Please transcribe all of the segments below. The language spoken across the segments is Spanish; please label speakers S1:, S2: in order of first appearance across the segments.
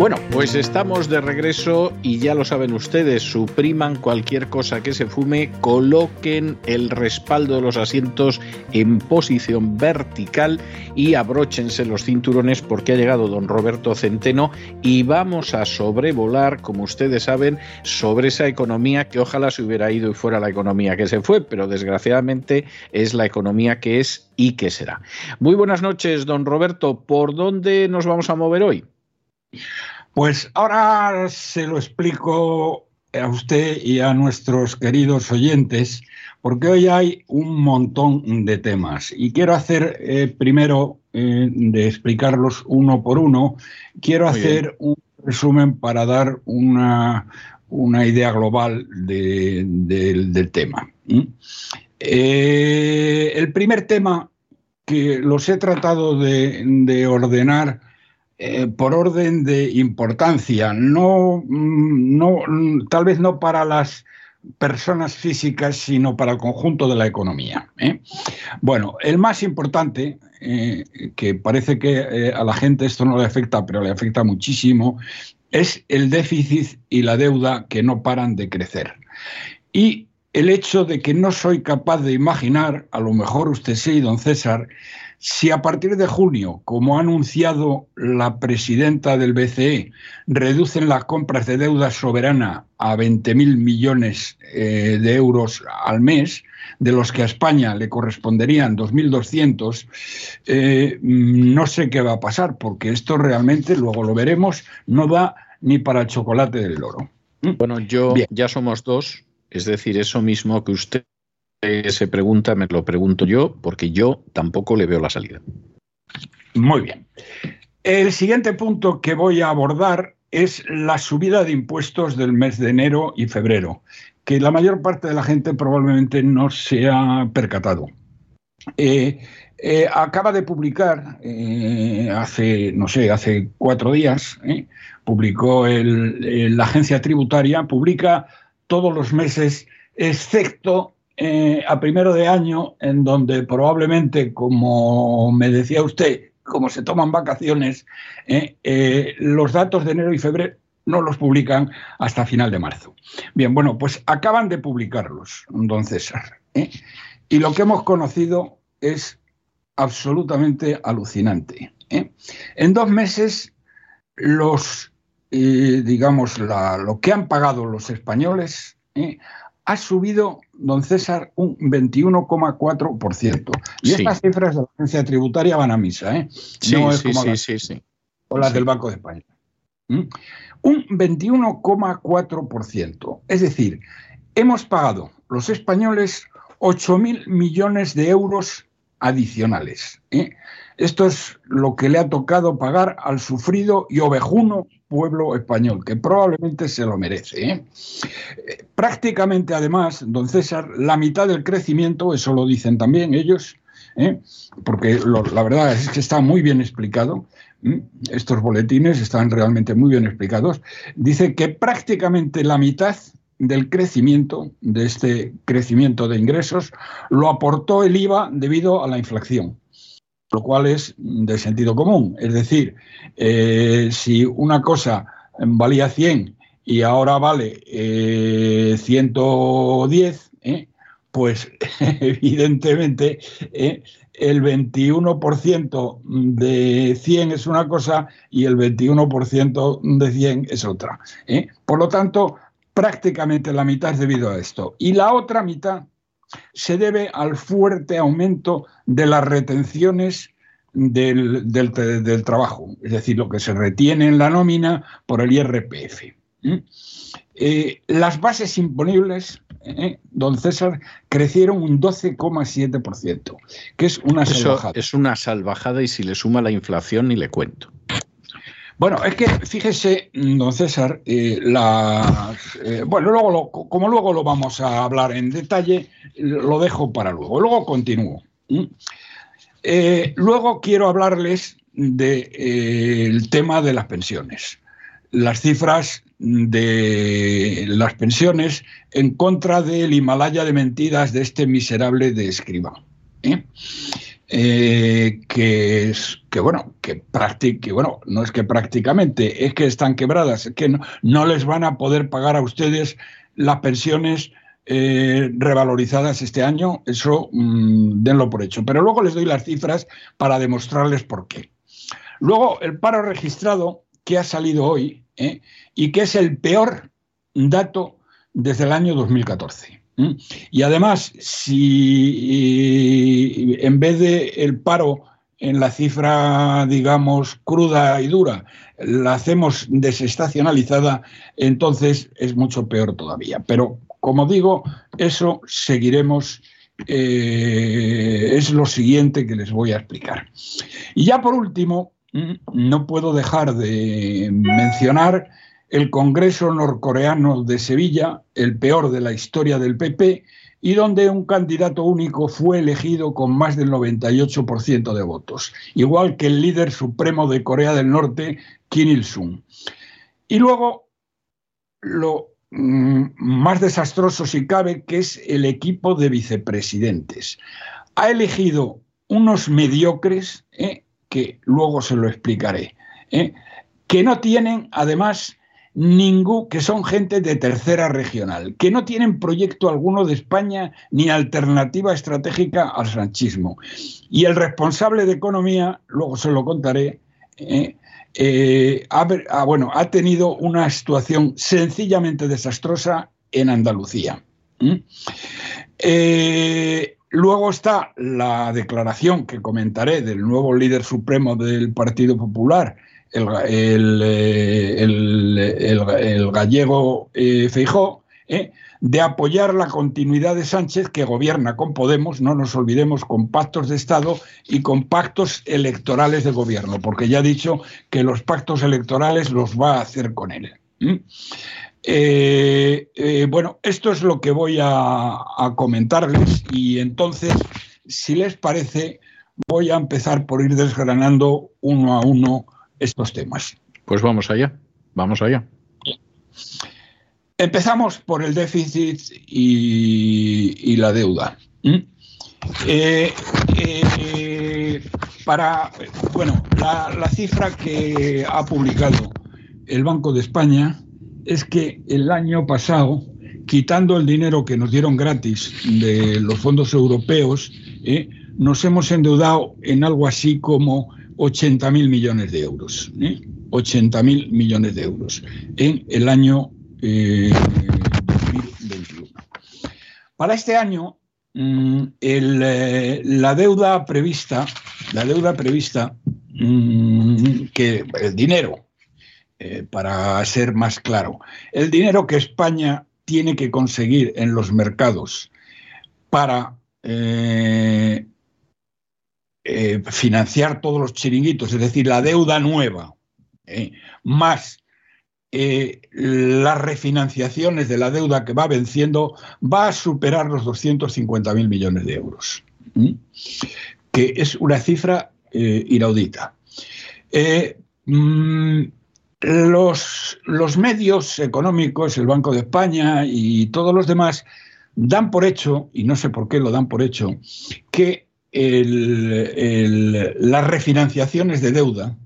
S1: Bueno, pues estamos de regreso y ya lo saben ustedes, supriman cualquier cosa que se fume, coloquen el respaldo de los asientos en posición vertical y abróchense los cinturones porque ha llegado don Roberto Centeno y vamos a sobrevolar, como ustedes saben, sobre esa economía que ojalá se hubiera ido y fuera la economía que se fue, pero desgraciadamente es la economía que es y que será. Muy buenas noches, don Roberto. ¿Por dónde nos vamos a mover hoy?
S2: Pues ahora se lo explico a usted y a nuestros queridos oyentes, porque hoy hay un montón de temas. Y quiero hacer eh, primero eh, de explicarlos uno por uno, quiero hacer un resumen para dar una, idea global del tema. Eh, el primer tema que los he tratado de ordenar eh, por orden de importancia, no, mm, mm, tal vez no para las personas físicas, sino para el conjunto de la economía. ¿eh? Bueno, el más importante, eh, que parece que a la gente esto no le afecta, pero le afecta muchísimo, es el déficit y la deuda que no paran de crecer. Y el hecho de que no soy capaz de imaginar, a lo mejor usted sí, don César, si a partir de junio, como ha anunciado la presidenta del BCE, reducen las compras de deuda soberana a 20.000 millones eh, de euros al mes, de los que a España le corresponderían 2.200, eh, no sé qué va a pasar, porque esto realmente, luego lo veremos, no va ni para el chocolate del oro.
S1: Bueno, yo ya somos dos, es decir, eso mismo que usted se pregunta, me lo pregunto yo, porque yo tampoco le veo la salida.
S2: Muy bien. El siguiente punto que voy a abordar es la subida de impuestos del mes de enero y febrero, que la mayor parte de la gente probablemente no se ha percatado. Eh, eh, acaba de publicar eh, hace, no sé, hace cuatro días, publicó la agencia tributaria, publica todos los meses, excepto eh, a primero de año, en donde probablemente, como me decía usted, como se toman vacaciones, eh, eh, los datos de enero y febrero no los publican hasta final de marzo. Bien, bueno, pues acaban de publicarlos, don César. Y lo que hemos conocido es absolutamente alucinante. En dos meses, los, digamos, lo que han pagado los españoles ha subido, don César, un 21,4%. Y estas cifras de la agencia tributaria van a misa, ¿eh?
S1: Sí, sí, sí, sí,
S2: O las del Banco de España. ¿Mm? Un 21,4%. Es decir, hemos pagado los españoles 8.000 millones de euros adicionales. ¿eh? Esto es lo que le ha tocado pagar al sufrido y ovejuno pueblo español, que probablemente se lo merece. ¿eh? Prácticamente, además, don César, la mitad del crecimiento, eso lo dicen también ellos, ¿eh? porque la verdad es que está muy bien explicado, estos boletines están realmente muy bien explicados, dice que prácticamente la mitad del crecimiento, de este crecimiento de ingresos, lo aportó el IVA debido a la inflación lo cual es de sentido común. Es decir, eh, si una cosa valía 100 y ahora vale 110, eh, ¿eh? pues evidentemente el 21% de 100 es una cosa y el 21% de 100 es otra. Por lo tanto, prácticamente la mitad es debido a esto. Y la otra mitad se debe al fuerte aumento de las retenciones del, trabajo, es decir, lo que se retiene en la nómina por el IRPF. Eh, las bases imponibles, eh, don César, crecieron un 12,7%, que es una salvajada.
S1: Es una salvajada y si le suma la inflación ni le cuento.
S2: Bueno, es que fíjese, don César, eh, bueno, luego como luego lo vamos a hablar en detalle, lo dejo para luego. Luego continúo. luego quiero hablarles del tema de las pensiones las cifras de las pensiones en contra del Himalaya de mentiras de este miserable de escriba. ¿eh? Eh, que es que bueno que que bueno no es que prácticamente es que están quebradas es que no, les van a poder pagar a ustedes las pensiones eh, revalorizadas este año eso mm, denlo por hecho pero luego les doy las cifras para demostrarles por qué luego el paro registrado que ha salido hoy ¿eh? y que es el peor dato desde el año 2014. Y además, si en vez de el paro en la cifra, digamos, cruda y dura, la hacemos desestacionalizada, entonces es mucho peor todavía. Pero, como digo, eso seguiremos, eh, es lo siguiente que les voy a explicar. Y ya por último, no puedo dejar de mencionar el Congreso norcoreano de Sevilla, el peor de la historia del PP, y donde un candidato único fue elegido con más del 98% de votos, igual que el líder supremo de Corea del Norte, Kim Il-sung. Y luego, lo mm, más desastroso si cabe, que es el equipo de vicepresidentes. Ha elegido unos mediocres, ¿eh? que luego se lo explicaré, ¿eh? que no tienen, además, ningún, que son gente de tercera regional, que no tienen proyecto alguno de España ni alternativa estratégica al sanchismo. Y el responsable de economía, luego se lo contaré, ¿eh? Eh, ha, ah, bueno, ha tenido una situación sencillamente desastrosa en Andalucía. Luego está la declaración que comentaré del nuevo líder supremo del Partido Popular, el, eh, gallego eh, Feijó, eh, de apoyar la continuidad de Sánchez, que gobierna con Podemos, no nos olvidemos, con pactos de Estado y con pactos electorales de gobierno, porque ya ha dicho que los pactos electorales los va a hacer con él. Eh, bueno, esto es lo que voy a, comentarles y entonces, si les parece, voy a empezar por ir desgranando uno a uno estos temas.
S1: Pues vamos allá, vamos allá.
S2: Empezamos por el déficit y, la deuda. Eh, para, bueno, la cifra que ha publicado el Banco de España es que el año pasado, quitando el dinero que nos dieron gratis de los fondos europeos, ¿eh? nos hemos endeudado en algo así como 80.000 millones de euros. ¿eh? 80.000 millones de euros en el año 2021. Eh, Para este año, mm, eh, la deuda prevista, la deuda prevista, mm, que el dinero eh, para ser más claro. El dinero que España tiene que conseguir en los mercados para eh, eh, financiar todos los chiringuitos, es decir, la deuda nueva, más las refinanciaciones de la deuda que va venciendo, va a superar los 250.000 millones de euros, que es una cifra inaudita. Mm, los, los medios económicos, el Banco de España y todos los demás, dan por hecho, y no sé por qué lo dan por hecho, que las refinanciaciones de deuda,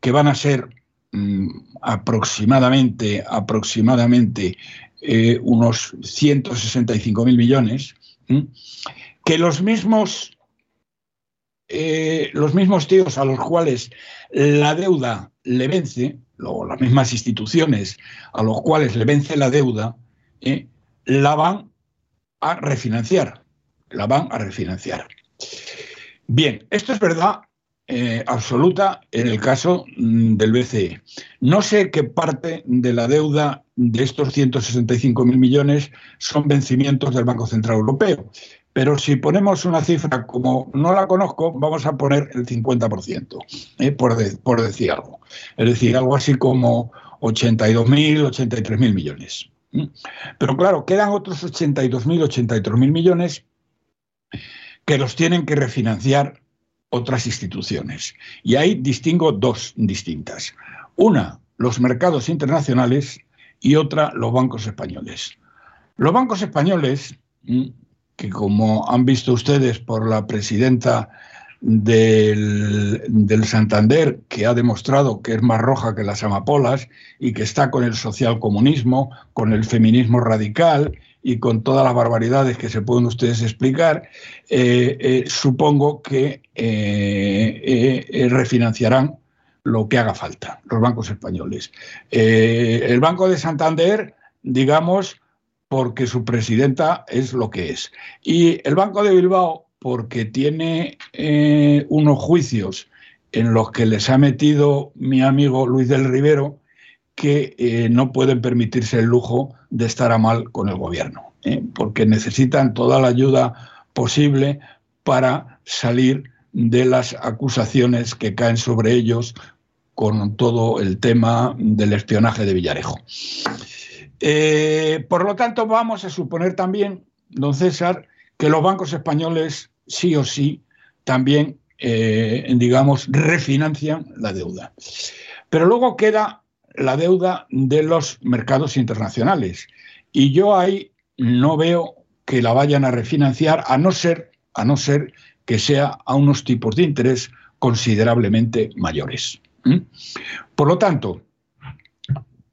S2: que van a ser mm, aproximadamente, aproximadamente eh, unos 165 mil millones, que los mismos, eh, los mismos tíos a los cuales la deuda le vence, las mismas instituciones a los cuales le vence la deuda, eh, la van a refinanciar. La van a refinanciar. Bien, esto es verdad eh, absoluta en el caso mm, del BCE. No sé qué parte de la deuda de estos 165.000 millones son vencimientos del Banco Central Europeo, pero si ponemos una cifra como no la conozco, vamos a poner el 50%, eh, por, por decir algo. Es decir, algo así como 82.000, 83.000 millones. Pero claro, quedan otros 82.000, 83.000 millones que los tienen que refinanciar otras instituciones. Y ahí distingo dos distintas. Una, los mercados internacionales y otra, los bancos españoles. Los bancos españoles, mm, que como han visto ustedes por la presidenta del, del, Santander, que ha demostrado que es más roja que las amapolas y que está con el socialcomunismo, con el feminismo radical y con todas las barbaridades que se pueden ustedes explicar, eh, eh, supongo que eh, refinanciarán lo que haga falta, los bancos españoles. el Banco de Santander, digamos, porque su presidenta es lo que es. Y el Banco de Bilbao, porque tiene unos juicios en los que les ha metido mi amigo Luis del Rivero, que eh, no pueden permitirse el lujo de estar a mal con el gobierno, ¿eh? porque necesitan toda la ayuda posible para salir de las acusaciones que caen sobre ellos con todo el tema del espionaje de Villarejo. Eh, por lo tanto, vamos a suponer también, don César, que los bancos españoles sí o sí también, digamos, refinancian la deuda. Pero luego queda la deuda de los mercados internacionales. Y yo ahí no veo que la vayan a refinanciar, a no ser, a no ser que sea a unos tipos de interés considerablemente mayores. Por lo tanto,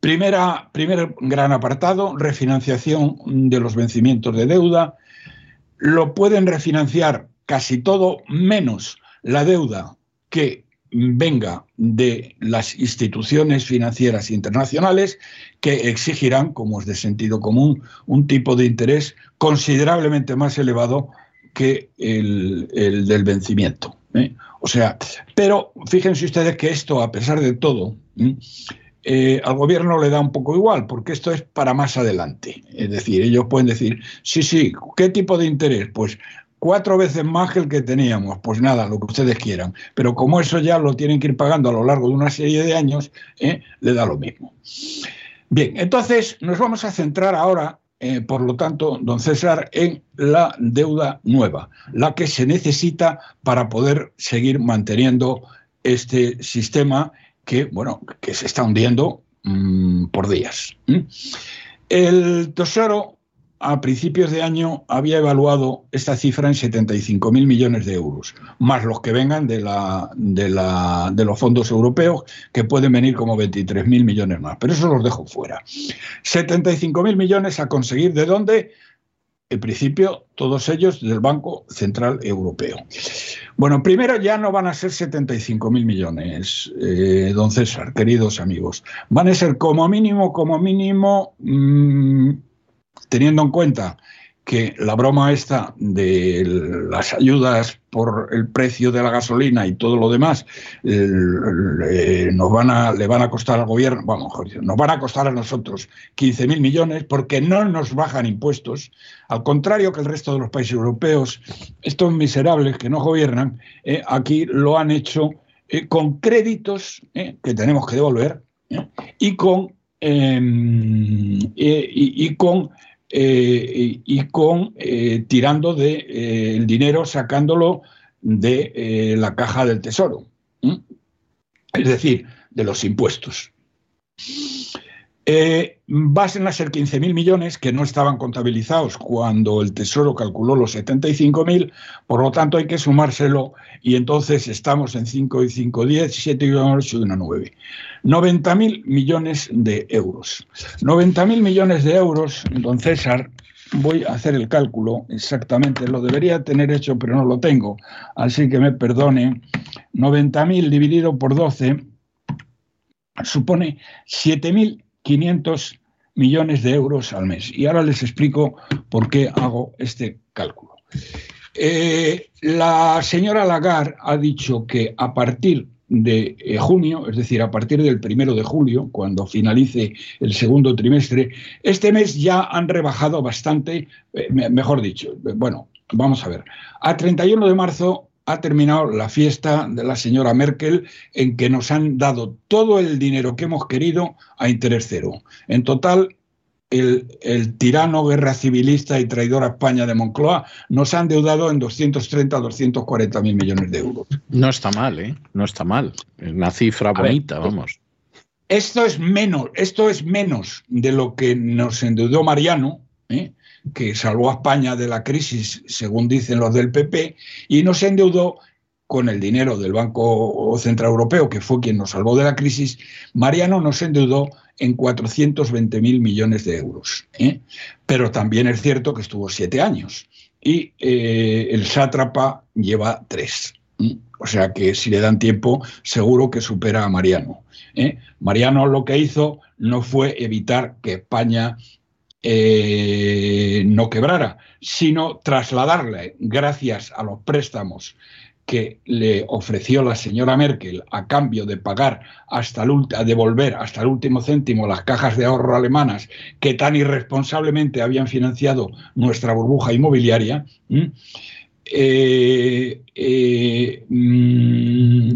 S2: primera, primer gran apartado, refinanciación de los vencimientos de deuda. Lo pueden refinanciar casi todo, menos la deuda que venga de las instituciones financieras internacionales que exigirán, como es de sentido común, un tipo de interés considerablemente más elevado que el, del vencimiento. ¿eh? O sea, pero fíjense ustedes que esto, a pesar de todo, eh, al gobierno le da un poco igual, porque esto es para más adelante. Es decir, ellos pueden decir, sí, sí, ¿qué tipo de interés? Pues cuatro veces más que el que teníamos. Pues nada, lo que ustedes quieran. Pero como eso ya lo tienen que ir pagando a lo largo de una serie de años, ¿eh? le da lo mismo. Bien, entonces nos vamos a centrar ahora, eh, por lo tanto, don César, en la deuda nueva, la que se necesita para poder seguir manteniendo este sistema que, bueno, que se está hundiendo mm, por días. El Tesoro a principios de año había evaluado esta cifra en 75.000 millones de euros, más los que vengan de, la, de, la, de los fondos europeos, que pueden venir como 23.000 millones más. Pero eso los dejo fuera. 75.000 millones a conseguir de dónde? En principio, todos ellos del Banco Central Europeo. Bueno, primero ya no van a ser 75.000 millones, eh, don César, queridos amigos. Van a ser como mínimo, como mínimo, mm, teniendo en cuenta que la broma esta de las ayudas por el precio de la gasolina y todo lo demás nos van a, le van a costar al gobierno, vamos, nos van a costar a nosotros 15.000 millones porque no nos bajan impuestos, al contrario que el resto de los países europeos, estos miserables que no gobiernan, eh, aquí lo han hecho eh, con créditos eh, que tenemos que devolver y con, em, y con eh, y con eh, tirando de eh, el dinero sacándolo de la caja del tesoro, es decir, de los impuestos. Eh, van a ser 15.000 millones que no estaban contabilizados cuando el Tesoro calculó los 75.000, por lo tanto hay que sumárselo y entonces estamos en 5 y 5, 10, 7 y 8 y 1, 9. 90.000 millones de euros. 90.000 millones de euros, don César, voy a hacer el cálculo exactamente, lo debería tener hecho pero no lo tengo, así que me perdone. 90.000 dividido por 12 supone 7.000 500 millones de euros al mes. Y ahora les explico por qué hago este cálculo. Eh, la señora Lagarde ha dicho que a partir de eh, junio, es decir, a partir del primero de julio, cuando finalice el segundo trimestre, este mes ya han rebajado bastante, eh, mejor dicho, bueno, vamos a ver, a 31 de marzo ha terminado la fiesta de la señora Merkel en que nos han dado todo el dinero que hemos querido a interés cero. En total, el, tirano, guerra civilista y traidor a España de Moncloa nos han deudado en 230 240 mil millones de euros.
S1: No está mal, ¿eh? No está mal. Es una cifra bonita, vamos.
S2: Esto es menos, esto es menos de lo que nos endeudó Mariano, ¿eh? Que salvó a España de la crisis, según dicen los del PP, y nos endeudó con el dinero del Banco Central Europeo, que fue quien nos salvó de la crisis, Mariano nos endeudó en 420 mil millones de euros. ¿eh? Pero también es cierto que estuvo siete años y eh, el sátrapa lleva tres. ¿eh? O sea que si le dan tiempo, seguro que supera a Mariano. Mariano lo que hizo no fue evitar que España no quebrara, sino trasladarle, gracias a los préstamos que le ofreció la señora Merkel a cambio de pagar hasta el, devolver hasta el último céntimo las cajas de ahorro alemanas que tan irresponsablemente habían financiado nuestra burbuja inmobiliaria, eh, eh, mm,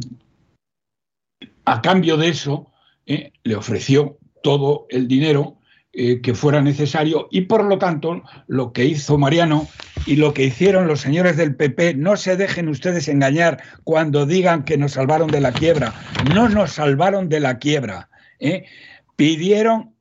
S2: a cambio de eso eh, le ofreció todo el dinero eh, que fuera necesario y por lo tanto lo que hizo Mariano y lo que hicieron los señores del PP, no se dejen ustedes engañar cuando digan que nos salvaron de la quiebra, no nos salvaron de la quiebra. ¿eh? Pidieron,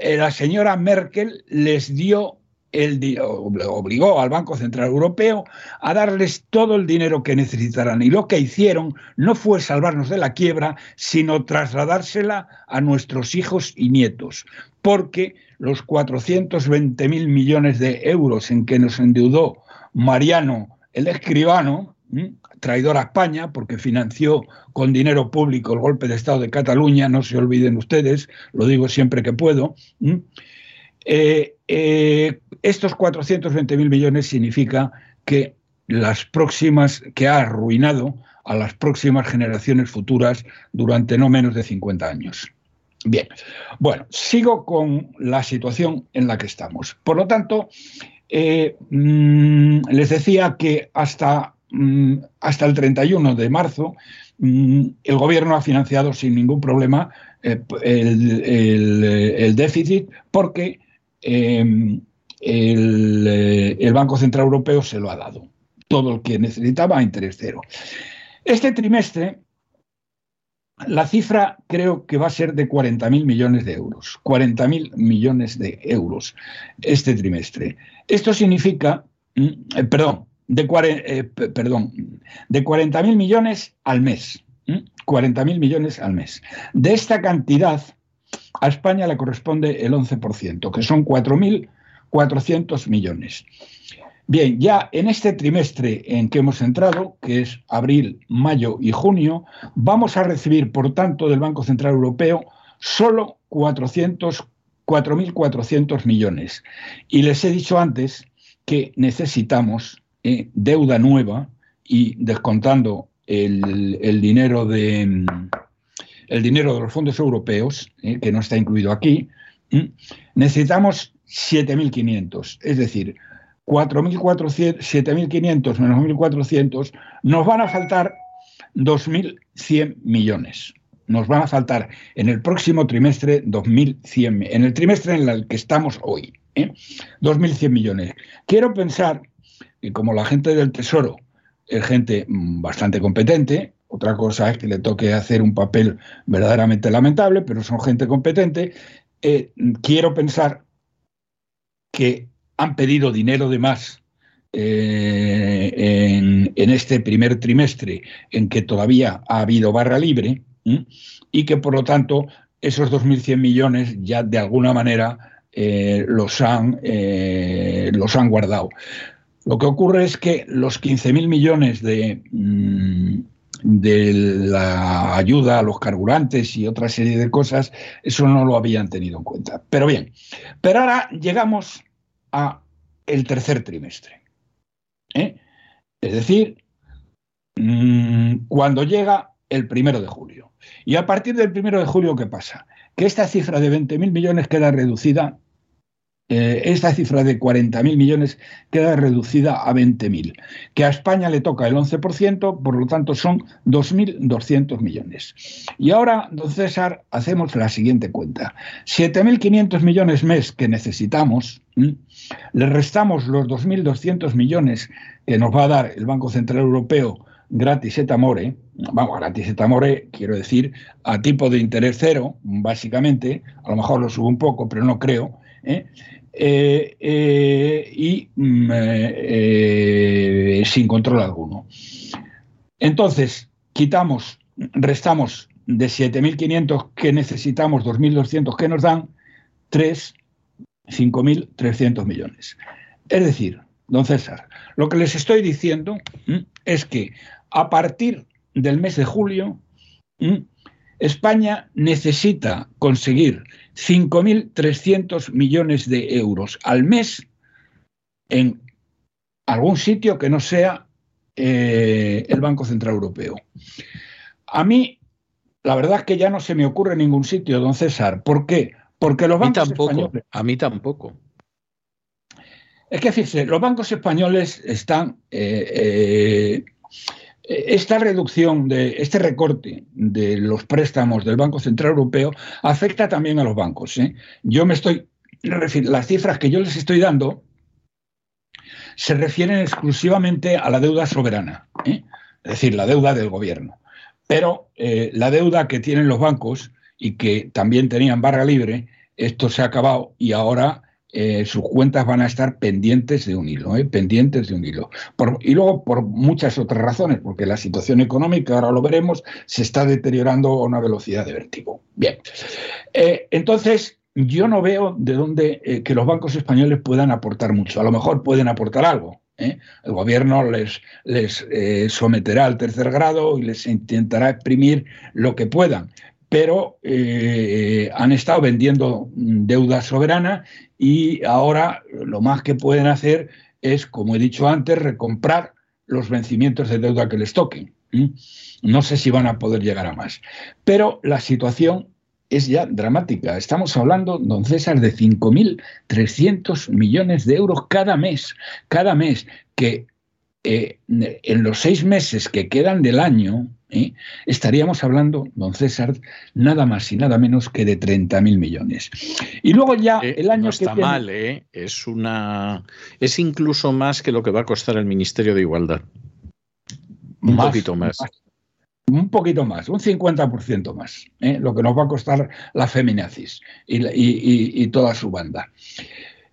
S2: eh, la señora Merkel les dio el, obligó al Banco Central Europeo a darles todo el dinero que necesitaran. Y lo que hicieron no fue salvarnos de la quiebra, sino trasladársela a nuestros hijos y nietos. Porque los 420 mil millones de euros en que nos endeudó Mariano, el escribano, traidor a España, porque financió con dinero público el golpe de Estado de Cataluña, no se olviden ustedes, lo digo siempre que puedo, eh, eh, estos 420.000 millones significa que las próximas, que ha arruinado a las próximas generaciones futuras durante no menos de 50 años. Bien, bueno, sigo con la situación en la que estamos. Por lo tanto, eh, mm, les decía que hasta, mm, hasta el 31 de marzo mm, el gobierno ha financiado sin ningún problema el déficit porque Em, eh, el, Banco Central Europeo se lo ha dado. Todo lo que necesitaba a interés cero. Este trimestre, la cifra creo que va a ser de 40.000 millones de euros. 40.000 millones de euros este trimestre. Esto significa, mm, eh, perdón, de, eh, de 40.000 millones al mes. 40.000 millones al mes. De esta cantidad, a España le corresponde el 11%, que son 4.400 millones. Bien, ya en este trimestre en que hemos entrado, que es abril, mayo y junio, vamos a recibir, por tanto, del Banco Central Europeo solo 4.400 millones. Y les he dicho antes que necesitamos eh, deuda nueva y descontando el dinero de, el dinero de los fondos europeos, eh, que no está incluido aquí, necesitamos 7.500. Es decir, 7.500 menos 1.400, nos van a faltar 2.100 millones. Nos van a faltar en el próximo trimestre 2.100, en el trimestre en el que estamos hoy, ¿eh? 2.100 millones. Quiero pensar que como la gente del Tesoro es gente mm, bastante competente, otra cosa es que le toque hacer un papel verdaderamente lamentable, pero son gente competente. Eh, quiero pensar que han pedido dinero de más eh, en, este primer trimestre en que todavía ha habido barra libre y que por lo tanto esos 2.100 millones ya de alguna manera eh, los, han, los han guardado. Lo que ocurre es que los 15.000 millones de, mm, de la ayuda a los carburantes y otra serie de cosas, eso no lo habían tenido en cuenta. Pero bien, pero ahora llegamos a el tercer trimestre. ¿eh? Es decir, mm, cuando llega el primero de julio. Y a partir del primero de julio, ¿qué pasa? Que esta cifra de 20.000 millones queda reducida esta cifra de 40.000 millones queda reducida a 20.000, que a España le toca el 11%, por lo tanto son 2.200 millones. Y ahora, don César, hacemos la siguiente cuenta. 7.500 millones mes que necesitamos, le restamos los 2.200 millones que nos va a dar el Banco Central Europeo gratis et amore, vamos, gratis et amore, quiero decir, a tipo de interés cero, básicamente, a lo mejor lo subo un poco, pero no creo, ¿eh? Eh, eh, y mm, eh, sin control alguno. Entonces, quitamos, restamos de 7.500 que necesitamos, 2.200 que nos dan, 3, 5.300 millones. Es decir, don César, lo que les estoy diciendo es que a partir del mes de julio, España necesita conseguir 5.300 millones de euros al mes en algún sitio que no sea eh, el Banco Central Europeo. A mí, la verdad es que ya no se me ocurre ningún sitio, don César. ¿Por qué? Porque los bancos españoles.
S1: A mí tampoco.
S2: Es que fíjese, los bancos españoles están eh, eh, esta reducción de este recorte de los préstamos del Banco Central Europeo afecta también a los bancos. ¿eh? Yo me estoy las cifras que yo les estoy dando se refieren exclusivamente a la deuda soberana, ¿eh? es decir, la deuda del gobierno. Pero eh, la deuda que tienen los bancos y que también tenían barra libre, esto se ha acabado y ahora eh, sus cuentas van a estar pendientes de un hilo, ¿eh? pendientes de un hilo. y luego por muchas otras razones, porque la situación económica, ahora lo veremos, se está deteriorando a una velocidad de vértigo. Bien, eh, entonces yo no veo de dónde que los bancos españoles puedan aportar mucho. A lo mejor pueden aportar algo. El gobierno les, les someterá al tercer grado y les intentará exprimir lo que puedan pero eh, han estado vendiendo deuda soberana y ahora lo más que pueden hacer es, como he dicho antes, recomprar los vencimientos de deuda que les toquen. No sé si van a poder llegar a más. Pero la situación es ya dramática. Estamos hablando, don César, de 5.300 millones de euros cada mes, cada mes, que eh, en los seis meses que quedan del año, ¿eh? estaríamos hablando, don César, nada más y nada menos que de 30.000 millones. Y luego ya
S1: eh,
S2: el año
S1: no está mal, ¿eh? es una es incluso más que lo que va a costar el Ministerio de Igualdad. Un poquito más.
S2: Un poquito más, un 50% más, lo que nos va a costar la Feminazis y, y toda su banda.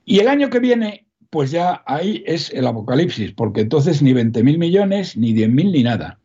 S2: Y el año que viene pues ya ahí es el apocalipsis, porque entonces ni 20.000 millones, ni 10.000, ni nada.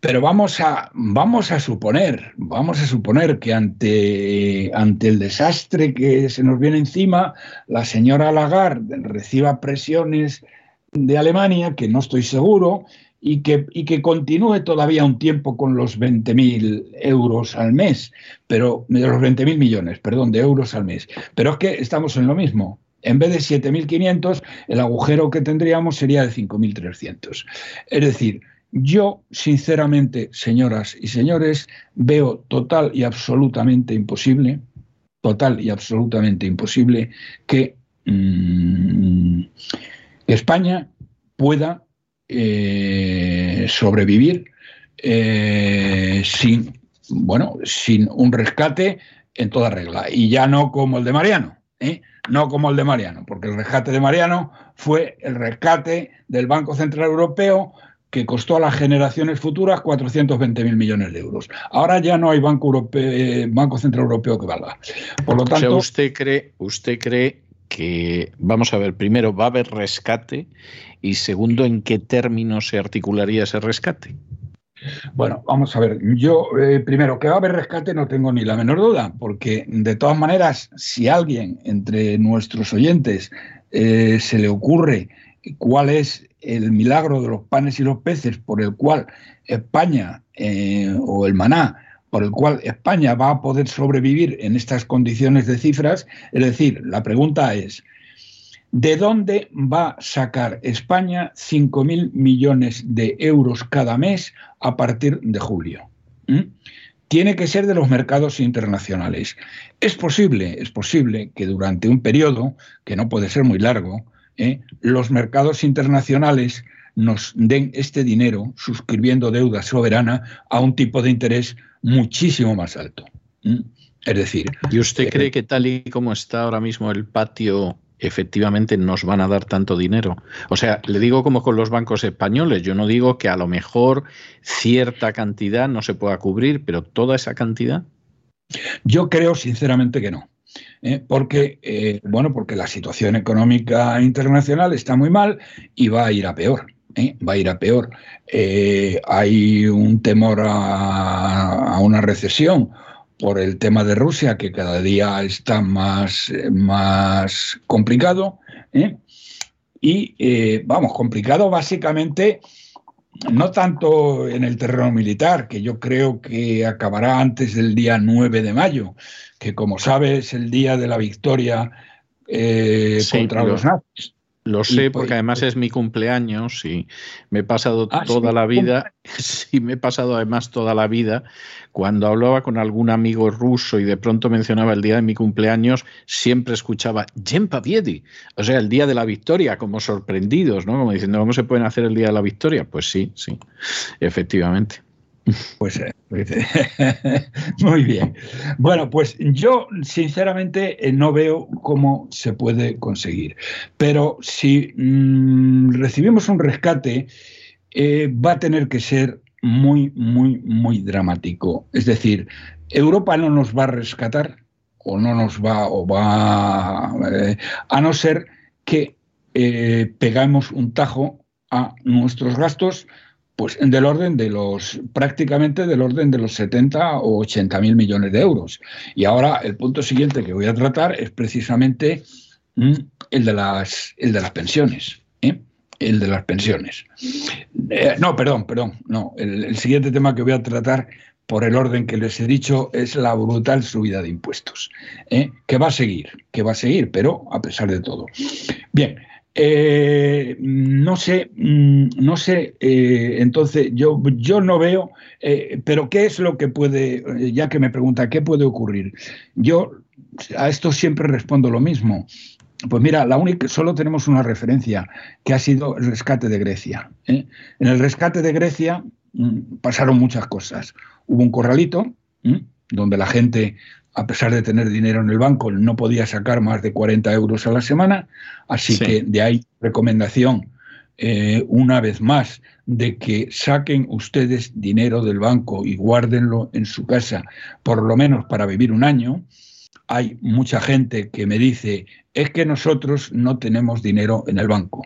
S2: Pero vamos a, vamos a suponer, vamos a suponer que ante, ante el desastre que se nos viene encima, la señora Lagarde reciba presiones de Alemania, que no estoy seguro, y que, y que continúe todavía un tiempo con los 20.000 euros al mes, pero de los 20.000 millones, perdón, de euros al mes. Pero es que estamos en lo mismo. En vez de 7.500, el agujero que tendríamos sería de 5.300. Es decir, yo, sinceramente, señoras y señores, veo total y absolutamente imposible, total y absolutamente imposible que mm, España pueda eh, sobrevivir eh, sin, bueno, sin un rescate en toda regla. Y ya no como el de Mariano, ¿eh? no como el de Mariano, porque el rescate de Mariano fue el rescate del Banco Central Europeo que costó a las generaciones futuras 420.000 millones de euros. Ahora ya no hay Banco, Europeo, Banco Central Europeo que valga. Por lo tanto,
S1: usted cree, usted cree que, vamos a ver, primero, va a haber rescate y segundo, ¿en qué términos se articularía ese rescate?
S2: Bueno, vamos a ver. Yo, eh, primero, que va a haber rescate no tengo ni la menor duda, porque de todas maneras, si alguien entre nuestros oyentes eh, se le ocurre cuál es el milagro de los panes y los peces por el cual España, eh, o el maná, por el cual España va a poder sobrevivir en estas condiciones de cifras. Es decir, la pregunta es, ¿De dónde va a sacar España 5.000 millones de euros cada mes a partir de julio? ¿Mm? Tiene que ser de los mercados internacionales. Es posible, es posible que durante un periodo, que no puede ser muy largo, ¿eh? los mercados internacionales nos den este dinero suscribiendo deuda soberana a un tipo de interés muchísimo más alto. ¿Mm? Es decir...
S1: ¿Y usted eh, cree que tal y como está ahora mismo el patio efectivamente nos van a dar tanto dinero. O sea, le digo como con los bancos españoles, yo no digo que a lo mejor cierta cantidad no se pueda cubrir, pero toda esa cantidad.
S2: Yo creo sinceramente que no. ¿Eh? porque eh, bueno porque la situación económica internacional está muy mal y va a ir a peor ¿eh? va a ir a peor hay un temor a, una recesión por el tema de Rusia, que cada día está más, más complicado. ¿eh? Y eh, vamos, complicado básicamente no tanto en el terreno militar, que yo creo que acabará antes del día 9 de mayo, que como sabes es el día de la victoria eh, contra los nazis.
S1: Lo sé porque además es mi cumpleaños y me he pasado ah, toda la vida, sí, me he pasado además toda la vida, cuando hablaba con algún amigo ruso y de pronto mencionaba el día de mi cumpleaños, siempre escuchaba Yen Paviedi, o sea, el día de la victoria, como sorprendidos, ¿no? Como diciendo, ¿cómo se pueden hacer el día de la victoria? Pues sí, sí, efectivamente.
S2: Pues, eh, pues muy bien. Bueno, pues yo sinceramente eh, no veo cómo se puede conseguir. Pero si mm, recibimos un rescate, eh, va a tener que ser muy, muy, muy dramático. Es decir, Europa no nos va a rescatar o no nos va, o va, a no ser que pegamos un tajo a nuestros gastos pues del orden de los, prácticamente del orden de los 70 o 80 mil millones de euros. Y ahora el punto siguiente que voy a tratar es precisamente mm, el, de las, el de las pensiones. ¿eh? El de las pensiones. Eh, no, perdón, perdón. No, el, siguiente tema que voy a tratar por el orden que les he dicho, es la brutal subida de impuestos, ¿eh? que va a seguir, que va a seguir, pero a pesar de todo. Bien, eh, no sé, mm, no sé, eh, entonces yo, yo no veo, eh, pero ¿qué es lo que puede, ya que me pregunta, ¿qué puede ocurrir? Yo a esto siempre respondo lo mismo. Pues mira, la única, solo tenemos una referencia, que ha sido el rescate de Grecia. En el rescate de Grecia mm, pasaron muchas cosas. Hubo un corralito donde la gente a pesar de tener dinero en el banco, no podía sacar más de 40 euros a la semana, así que de ahí recomendación eh, una vez más de que saquen ustedes dinero del banco y guárdenlo en su casa, por lo menos para vivir un año. Hay mucha gente que me dice, es que nosotros no tenemos dinero en el banco,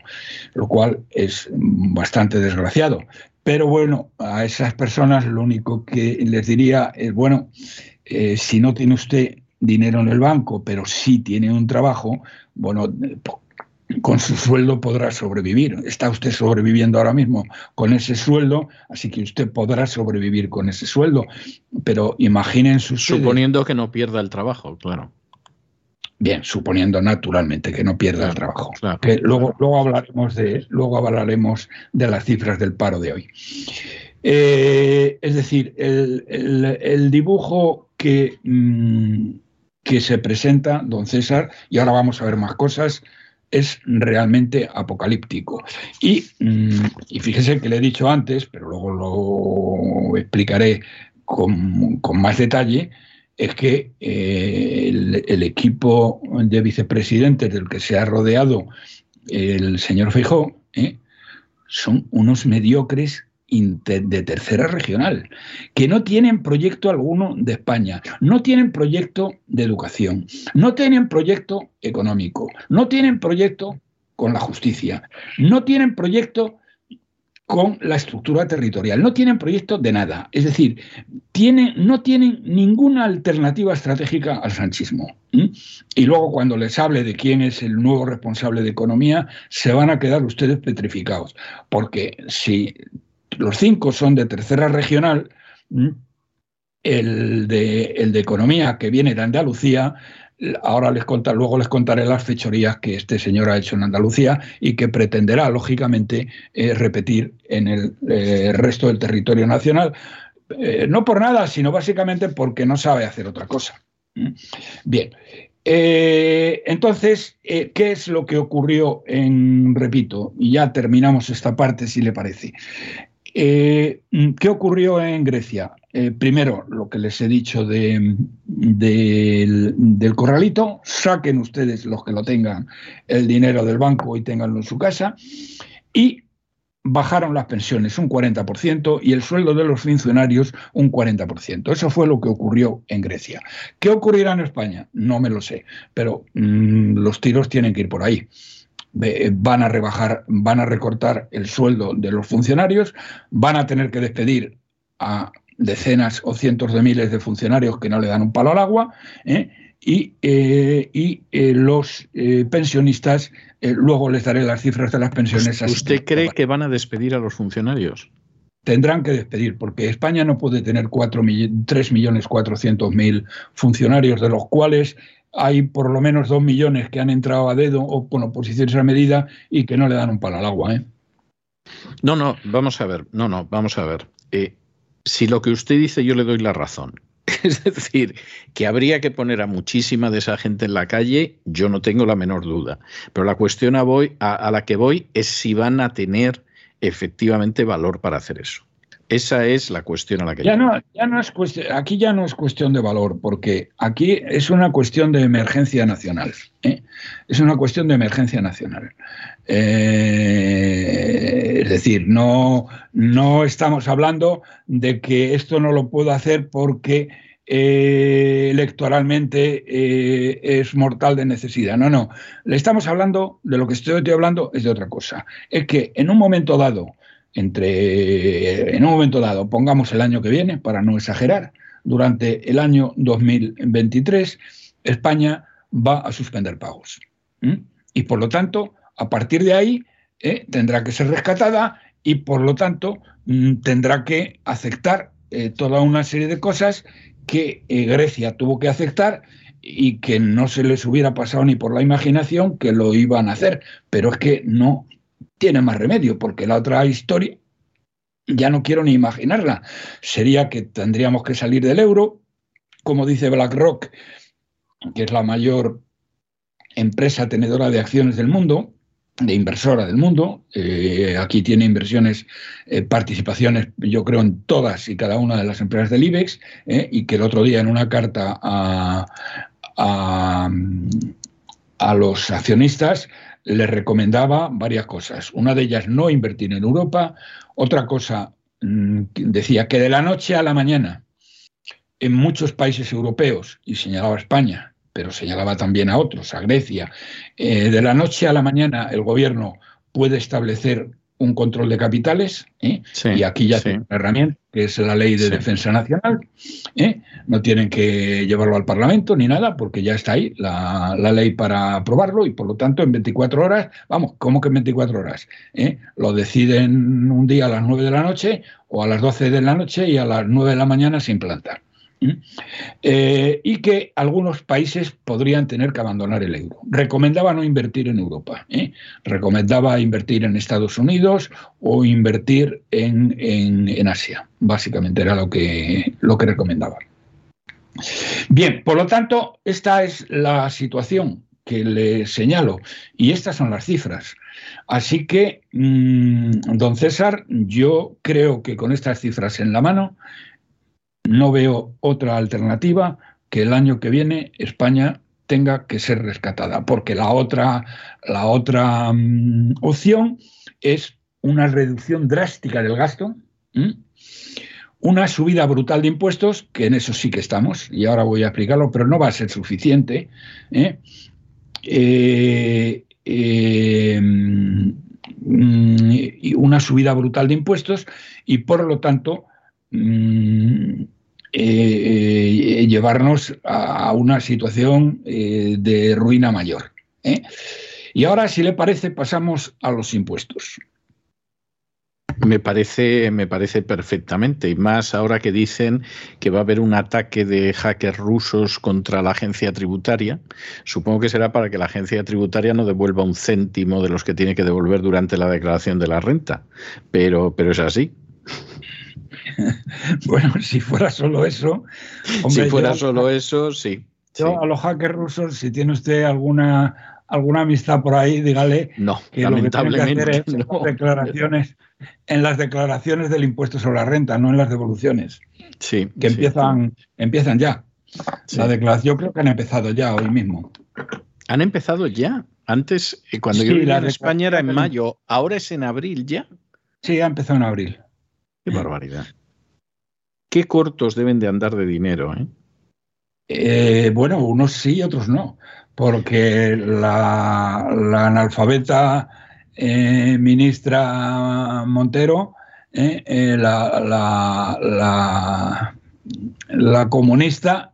S2: lo cual es bastante desgraciado. Pero bueno, a esas personas lo único que les diría es, bueno, eh, si no tiene usted dinero en el banco, pero sí tiene un trabajo, bueno, con su sueldo podrá sobrevivir. Está usted sobreviviendo ahora mismo con ese sueldo, así que usted podrá sobrevivir con ese sueldo. Pero imaginen su
S1: Suponiendo que no pierda el trabajo, claro.
S2: Bien, suponiendo naturalmente que no pierda el trabajo. Que luego, luego, hablaremos de, luego hablaremos de las cifras del paro de hoy. Eh, es decir, el, dibujo que, mm, que se presenta, don César, y ahora vamos a ver más cosas, es realmente apocalíptico. Y, mm, y, fíjese que le he dicho antes, pero luego lo explicaré con, más detalle, es que eh, el, equipo de vicepresidentes del que se ha rodeado el señor Feijóo eh, son unos mediocres de tercera regional, que no tienen proyecto alguno de España, no tienen proyecto de educación, no tienen proyecto económico, no tienen proyecto con la justicia, no tienen proyecto con la estructura territorial, no tienen proyecto de nada. Es decir, no tienen ninguna alternativa estratégica al sanchismo. Y luego cuando les hable de quién es el nuevo responsable de economía, se van a quedar ustedes petrificados. Porque si los cinco son de tercera regional, el de, el de economía que viene de Andalucía, ahora les contar, luego les contaré las fechorías que este señor ha hecho en Andalucía y que pretenderá, lógicamente, eh, repetir en el eh, resto del territorio nacional. Eh, no por nada, sino básicamente porque no sabe hacer otra cosa. ¿Mm? Bien. entonces, ¿qué es lo que ocurrió en, repito, y ya terminamos esta parte si le parece? ¿Qué ocurrió en Grecia? Eh, primero, lo que les he dicho del, corralito, saquen ustedes los que lo tengan el dinero del banco y tenganlo en su casa, y bajaron las pensiones un 40% y el sueldo de los funcionarios un 40%. Eso fue lo que ocurrió en Grecia. ¿Qué ocurrirá en España? No me lo sé, pero mm, los tiros tienen que ir por ahí van a rebajar, van a recortar el sueldo de los funcionarios, van a tener que despedir a decenas o cientos de miles de funcionarios que no le dan un palo al agua, ¿eh? y, eh, y eh, los pensionistas, luego les daré las cifras de las pensiones.
S1: ¿Usted cree que van a despedir a los funcionarios?
S2: Tendrán que despedir, porque España no puede tener 3.400.000 funcionarios, de los cuales hay por lo menos 2 millones que han entrado a dedo o con oposiciones a medida y que no le dan un palo al agua.
S1: No, no, vamos a ver, no, no, vamos a ver si lo que usted dice yo le doy la razón, es decir, que habría que poner a muchísima de esa gente en la calle, yo no tengo la menor duda. Pero la cuestión a, voy, a, la que voy es si van a tener efectivamente valor para hacer eso. Esa es la cuestión a la que
S2: ya no, ya no es cuestión, aquí ya no es cuestión de valor, porque aquí es una cuestión de emergencia nacional. ¿eh? Es una cuestión de emergencia nacional. Eh, es decir, no, no estamos hablando de que esto no lo puedo hacer porque eh, electoralmente es mortal de necesidad. No, no. Le estamos hablando, de lo que estoy hablando es de otra cosa. Es que en un momento dado, entre, en un momento dado, pongamos el año que viene, para no exagerar, durante el año 2023, España va a suspender pagos. Y por lo tanto, a partir de ahí, eh, tendrá que ser rescatada y por lo tanto mm, tendrá que aceptar eh, toda una serie de cosas que eh, Grecia tuvo que aceptar y que no se les hubiera pasado ni por la imaginación que lo iban a hacer. Pero es que no tiene más remedio, porque la otra historia ya no quiero ni imaginarla. Sería que tendríamos que salir del euro, como dice BlackRock, que es la mayor empresa tenedora de acciones del mundo, de inversora del mundo. Eh, aquí tiene inversiones, eh, participaciones, yo creo, en todas y cada una de las empresas del IBEX, eh, y que el otro día en una carta a, a los accionistas les recomendaba varias cosas. Una de ellas, no invertir en Europa. Otra cosa, mm, decía que de la noche a la mañana, en muchos países europeos, y señalaba España, pero señalaba también a otros, a Grecia, eh, de la noche a la mañana el gobierno puede establecer un control de capitales, ¿eh? y aquí ya tiene una herramienta, que es la ley de defensa nacional. ¿eh? No tienen que llevarlo al Parlamento ni nada, porque ya está ahí la, ley para aprobarlo, y por lo tanto en 24 horas, vamos, ¿cómo que en 24 horas? ¿eh? Lo deciden un día a las 9 de la noche o a las 12 de la noche y a las 9 de la mañana se implanta. Eh, y que algunos países podrían tener que abandonar el euro. Recomendaba no invertir en Europa, ¿eh? recomendaba invertir en Estados Unidos o invertir en, Asia. Básicamente era lo que, lo que recomendaba. Bien, por lo tanto, esta es la situación que le señalo y estas son las cifras. Así que, mm, don César, yo creo que con estas cifras en la mano no veo otra alternativa que el año que viene España tenga que ser rescatada, porque la otra, la otra mm, opción es una reducción drástica del gasto, una subida brutal de impuestos, que en eso sí que estamos, y ahora voy a explicarlo, pero no va a ser suficiente. ¿eh? Eh, eh, mm, una subida brutal de impuestos y por lo tanto Mm, eh, eh, llevarnos a una situación eh, de ruina mayor. Y ahora, si le parece, pasamos a los impuestos.
S1: Me parece, me parece perfectamente, y más ahora que dicen que va a haber un ataque de hackers rusos contra la agencia tributaria. Supongo que será para que la agencia tributaria no devuelva un céntimo de los que tiene que devolver durante la declaración de la renta. Pero, pero es así.
S2: bueno, si fuera solo eso.
S1: si fuera solo eso, sí.
S2: Yo a los hackers rusos, si tiene usted alguna alguna amistad por ahí, dígale
S1: no, que lamentablemente
S2: lo que tiene que hacer es declaraciones, en las declaraciones del impuesto sobre la renta, no en las devoluciones.
S1: Sí.
S2: Que empiezan, empiezan ya. La declaración creo que han empezado ya hoy mismo.
S1: ¿Han empezado ya? Antes, eh, cuando yo vivía en España era en mayo, ahora es en abril ya.
S2: Sí, ha empezado en abril.
S1: Qué barbaridad. Qué cortos deben de andar de dinero, ¿eh?
S2: Eh, bueno, unos sí, otros no, porque la, analfabeta eh, ministra Montero, eh, la, la, comunista,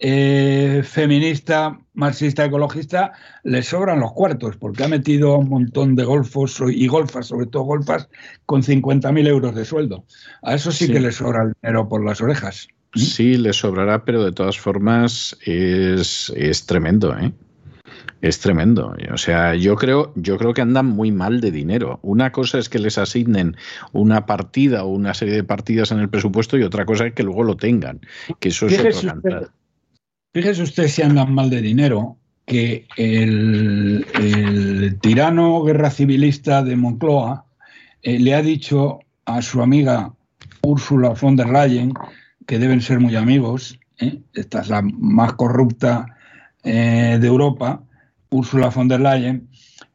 S2: feminista, marxista, ecologista, le sobran los cuartos, porque ha metido un montón de golfos y golfas, sobre todo golfas, con 50.000 euros de sueldo. A eso sí, que le sobra el dinero por las orejas.
S1: Sí, le sobrará, pero de todas formas es, es tremendo, ¿eh? Es tremendo. O sea, yo creo, yo creo que andan muy mal de dinero. Una cosa es que les asignen una partida o una serie de partidas en el presupuesto y otra cosa es que luego lo tengan. Que eso es
S2: fíjese usted, fíjese usted si andan mal de dinero, que el, tirano guerra civilista de Moncloa eh, le ha dicho a su amiga Ursula von der Leyen que deben ser muy amigos, ¿eh? esta es la más corrupta eh, de Europa, Ursula von der Leyen,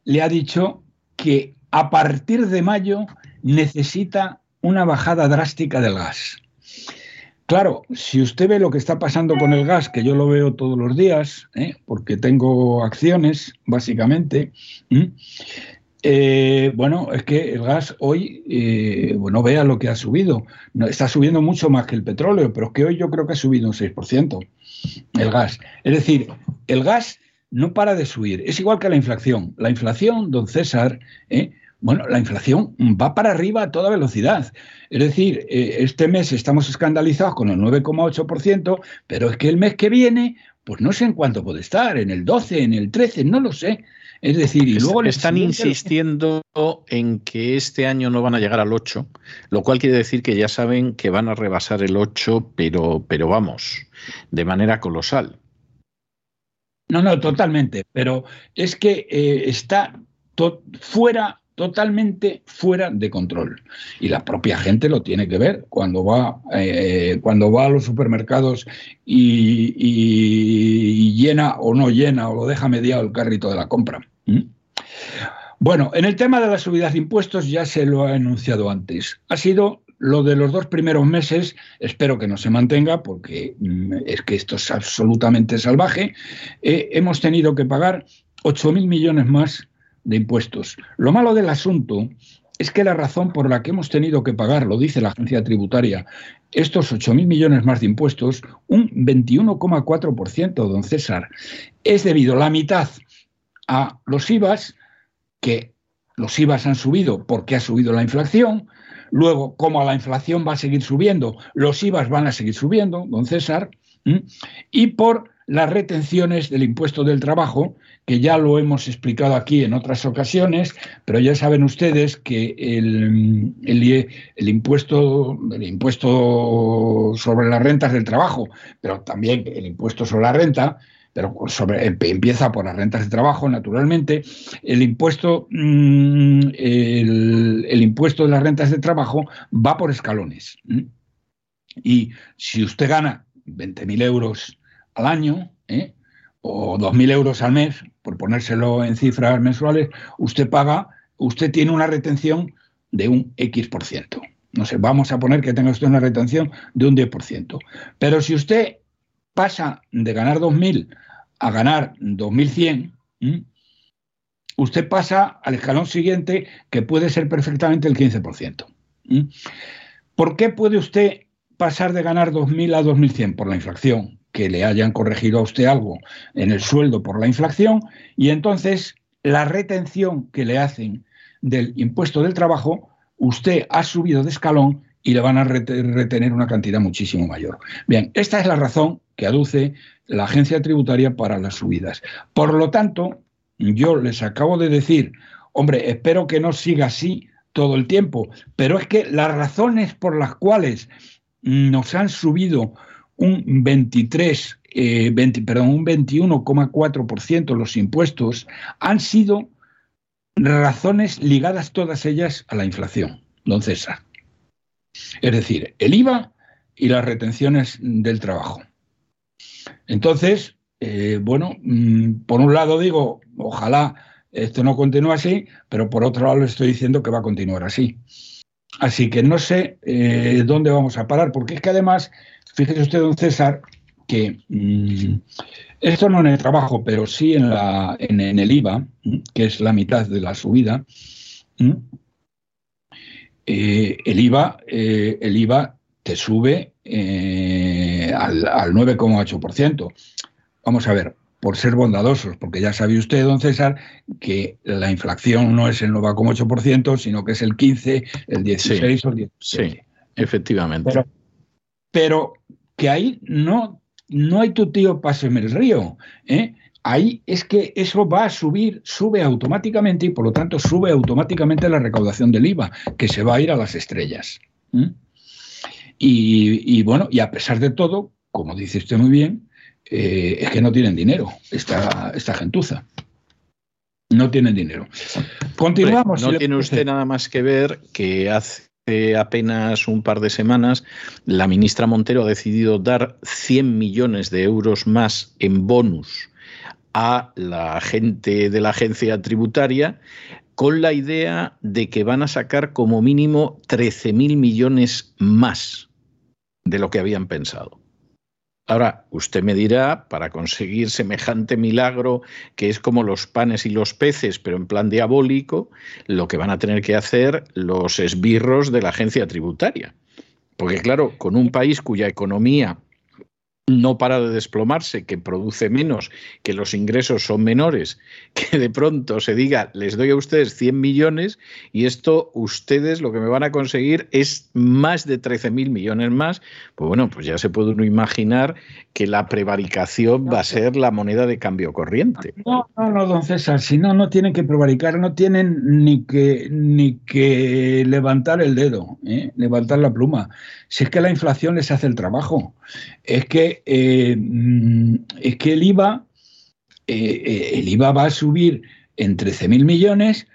S2: le ha dicho que a partir de mayo necesita una bajada drástica del gas. Claro, si usted ve lo que está pasando con el gas, que yo lo veo todos los días, ¿eh? porque tengo acciones, básicamente, eh, bueno, es que el gas hoy, eh, bueno, vea lo que ha subido. No, está subiendo mucho más que el petróleo, pero es que hoy yo creo que ha subido un 6% el gas. Es decir, el gas no para de subir. Es igual que la inflación. La inflación, don César, ¿eh? Bueno, la inflación va para arriba a toda velocidad. Es decir, este mes estamos escandalizados con el 9,8%, pero es que el mes que viene, pues no sé en cuánto puede estar, en el 12, en el 13, no lo sé. Es decir, y luego
S1: están insistiendo en que este año no van a llegar al 8, lo cual quiere decir que ya saben que van a rebasar el 8, pero, pero vamos, de manera colosal.
S2: No, no, totalmente, pero es que eh, está fuera totalmente fuera de control. Y la propia gente lo tiene que ver cuando va, eh, cuando va a los supermercados y, llena o no llena o lo deja mediado el carrito de la compra. ¿Mm? Bueno, en el tema de las subidas de impuestos ya se lo ha enunciado antes. Ha sido lo de los dos primeros meses, espero que no se mantenga porque mm, es que esto es absolutamente salvaje. Eh, hemos tenido que pagar 8.000 millones más de impuestos. Lo malo del asunto es que la razón por la que hemos tenido que pagar, lo dice la agencia tributaria, estos 8.000 millones más de impuestos, un 21,4%, don César, es debido la mitad a los IVAs, que los IVAs han subido porque ha subido la inflación, luego como la inflación va a seguir subiendo, los IVAs van a seguir subiendo, don César, y por las retenciones del impuesto del trabajo, que ya lo hemos explicado aquí en otras ocasiones, pero ya saben ustedes que el, el, impuesto, el impuesto sobre las rentas del trabajo, pero también el impuesto sobre la renta, pero sobre, empieza por las rentas de trabajo, naturalmente, el impuesto, mm, el, impuesto de las rentas de trabajo va por escalones. Y si usted gana 20.000 euros al año, ¿eh? O 2.000 euros al mes, por ponérselo en cifras mensuales, usted paga, usted tiene una retención de un X por ciento. No sé, vamos a poner que tenga usted una retención de un 10%. Pero si usted pasa de ganar 2.000 a ganar 2.100, usted pasa al escalón siguiente, que puede ser perfectamente el 15%. ¿Por qué puede usted pasar de ganar 2.000 a 2.100? Por la inflación que le hayan corregido a usted algo en el sueldo por la inflación y entonces la retención que le hacen del impuesto del trabajo usted ha subido de escalón y le van a retener una cantidad muchísimo mayor. Bien, esta es la razón que aduce la agencia tributaria para las subidas. Por lo tanto, yo les acabo de decir, hombre, espero que no siga así todo el tiempo, pero es que las razones por las cuales nos han subido un 23, eh, perdón, un 21,4% los impuestos han sido razones ligadas todas ellas a la inflación, don César. Es decir, el IVA y las retenciones del trabajo. Entonces, eh, bueno, mm, por un lado digo, ojalá esto no continúe así, pero por otro lado le estoy diciendo que va a continuar así. Así que no sé eh, dónde vamos a parar, porque es que además, fíjese usted, don César, que mm, esto no en el trabajo, pero sí en, la, en, el IVA, que es la mitad de la subida, eh, el, IVA, eh, el IVA te sube al, al 9,8%. Vamos a ver, por ser bondadosos, porque ya sabe usted, don César, que la inflación no es el 9,8%, sino que es el 15, el 16 o el 17.
S1: Sí, efectivamente.
S2: Pero, que ahí no, no hay tu tío páseme el río. ¿eh? Ahí es que eso va a subir, sube automáticamente y por lo tanto sube automáticamente la recaudación del IVA, que se va a ir a las estrellas. Y, y bueno, y a pesar de todo, como dice usted muy bien, eh, es que no tienen dinero, esta, esta gentuza. No tienen dinero.
S1: Continuamos. no tiene usted nada más que ver que hace apenas un par de semanas la ministra Montero ha decidido dar 100 millones de euros más en bonus a la gente de la agencia tributaria con la idea de que van a sacar como mínimo 13.000 millones más de lo que habían pensado. Ahora, usted me dirá, para conseguir semejante milagro, que es como los panes y los peces, pero en plan diabólico, lo que van a tener que hacer los esbirros de la agencia tributaria. Porque claro, con un país cuya economía no para de desplomarse, que produce menos, que los ingresos son menores, que de pronto se diga, les doy a ustedes 100 millones y esto ustedes lo que me van a conseguir es más de 13 mil millones más, pues bueno, pues ya se puede uno imaginar que la prevaricación va a ser la moneda de cambio corriente.
S2: No, no, no, don César, si no, no tienen que prevaricar, no tienen ni que, ni que levantar el dedo, ¿eh? levantar la pluma. Si es que la inflación les hace el trabajo es que, eh, mm, es que el IVA, eh, eh, el IVA va a subir en 13.000 millones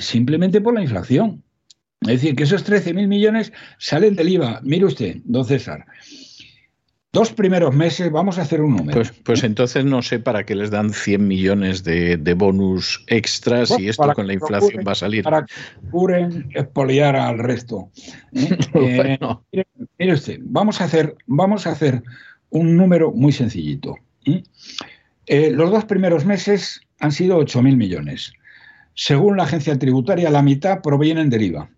S2: simplemente por la inflación. Es decir, que esos 13.000 millones salen del IVA. Mire usted, don César, dos primeros meses, vamos a hacer un número.
S1: Pues, pues entonces no sé para qué les dan 100 millones de, bonus extras y esto con la inflación va a salir.
S2: Para que procuren expoliar al resto. bueno. Mire usted, vamos a hacer, vamos a hacer un número muy sencillito. Eh, los dos primeros meses han sido 8.000 millones. Según la agencia tributaria, la mitad provienen del IVA,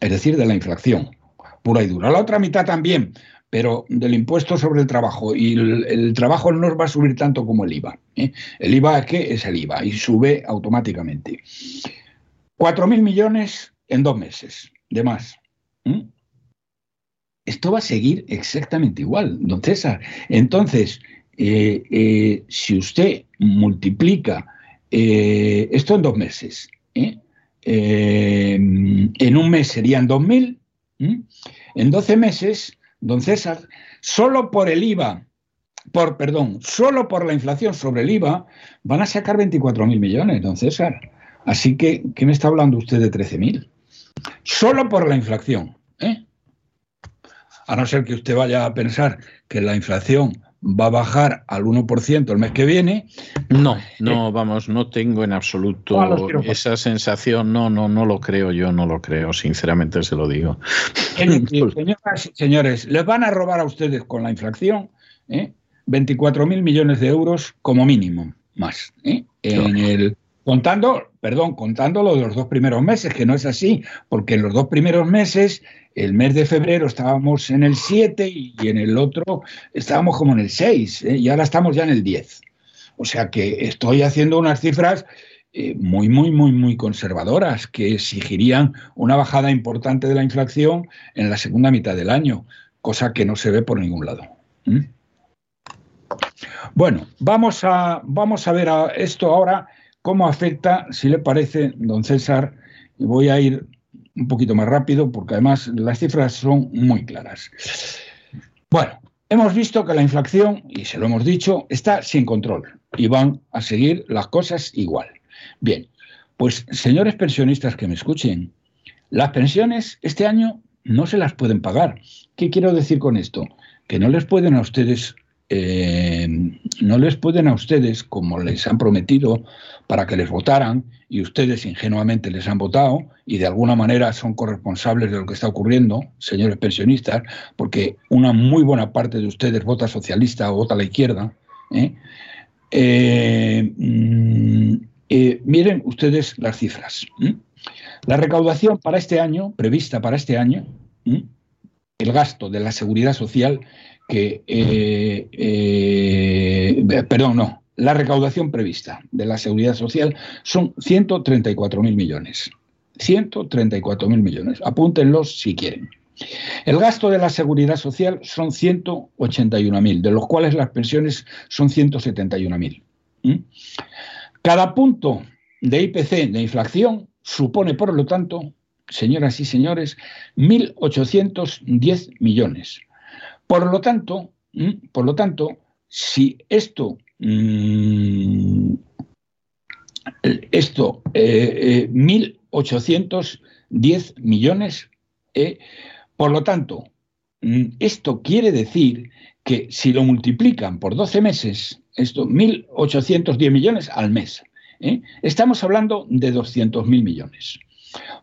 S2: es decir, de la inflación pura y dura. La otra mitad también, pero del impuesto sobre el trabajo. Y el, trabajo no va a subir tanto como el IVA. ¿eh? El IVA que es el IVA y sube automáticamente. 4.000 millones en dos meses, de más esto va a seguir exactamente igual, don César. Entonces, eh, eh, si usted multiplica eh, esto en dos meses, en un mes serían 2.000, en 12 meses, don César, solo por el IVA, por, perdón, solo por la inflación sobre el IVA, van a sacar 24.000 millones, don César. Así que, ¿qué me está hablando usted de 13.000? Solo por la inflación. A no ser que usted vaya a pensar que la inflación va a bajar al 1% el mes que viene.
S1: No, no, eh, vamos, no tengo en absoluto esa sensación, no, no, no lo creo yo, no lo creo, sinceramente se lo digo.
S2: Señoras y señores, les van a robar a ustedes con la inflación ¿eh? 24 mil millones de euros como mínimo, más, ¿eh? en el contando, perdón, contando lo de los dos primeros meses, que no es así, porque en los dos primeros meses el mes de febrero estábamos en el 7 y en el otro estábamos como en el 6 ¿eh? y ahora estamos ya en el 10. O sea que estoy haciendo unas cifras eh, muy, muy, muy, muy conservadoras, que exigirían una bajada importante de la inflación en la segunda mitad del año, cosa que no se ve por ningún lado. Bueno, vamos a, vamos a ver esto ahora, cómo afecta, si le parece, don César, y voy a ir un poquito más rápido porque además las cifras son muy claras. Bueno, hemos visto que la inflación, y se lo hemos dicho, está sin control y van a seguir las cosas igual. Bien, pues señores pensionistas que me escuchen, las pensiones este año no se las pueden pagar. ¿Qué quiero decir con esto? Que no les pueden a ustedes eh, no les pueden a ustedes, como les han prometido, para que les votaran, y ustedes ingenuamente les han votado, y de alguna manera son corresponsables de lo que está ocurriendo, señores pensionistas, porque una muy buena parte de ustedes vota socialista o vota a la izquierda. ¿eh? Eh, mm, miren ustedes las cifras. La recaudación para este año, prevista para este año, el gasto de la seguridad social que, eh, eh, perdón, no, la recaudación prevista de la seguridad social son 134.000 millones. 134.000 millones. Apúntenlos si quieren. El gasto de la seguridad social son 181.000, de los cuales las pensiones son 171.000. ¿Mm? Cada punto de IPC de inflación supone, por lo tanto, señoras y señores, 1.810 millones. Por lo tanto, por lo tanto, si esto, esto, 1.810 eh, eh, millones, eh, por lo tanto, esto quiere decir que si lo multiplican por 12 meses, esto 1.810 millones al mes, estamos hablando de 200.000 millones.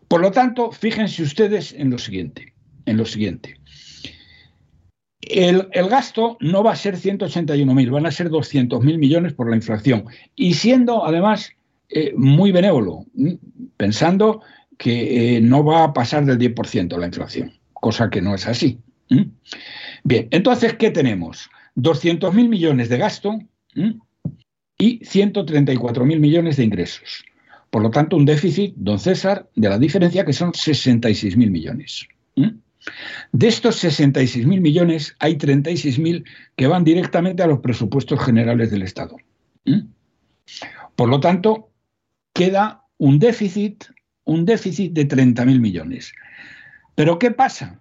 S2: Por lo tanto, fíjense ustedes en lo siguiente, en lo siguiente. El, gasto no va a ser 181.000, van a ser 200.000 millones por la inflación. Y siendo además eh, muy benévolo, pensando que eh, no va a pasar del 10% la inflación, cosa que no es así. Bien, entonces, ¿qué tenemos? 200.000 millones de gasto y 134.000 millones de ingresos. Por lo tanto, un déficit, don César, de la diferencia que son 66.000 millones. De estos 66.000 millones, hay 36.000 que van directamente a los presupuestos generales del Estado. Por lo tanto, queda un déficit, un déficit de 30.000 millones. Pero ¿qué pasa?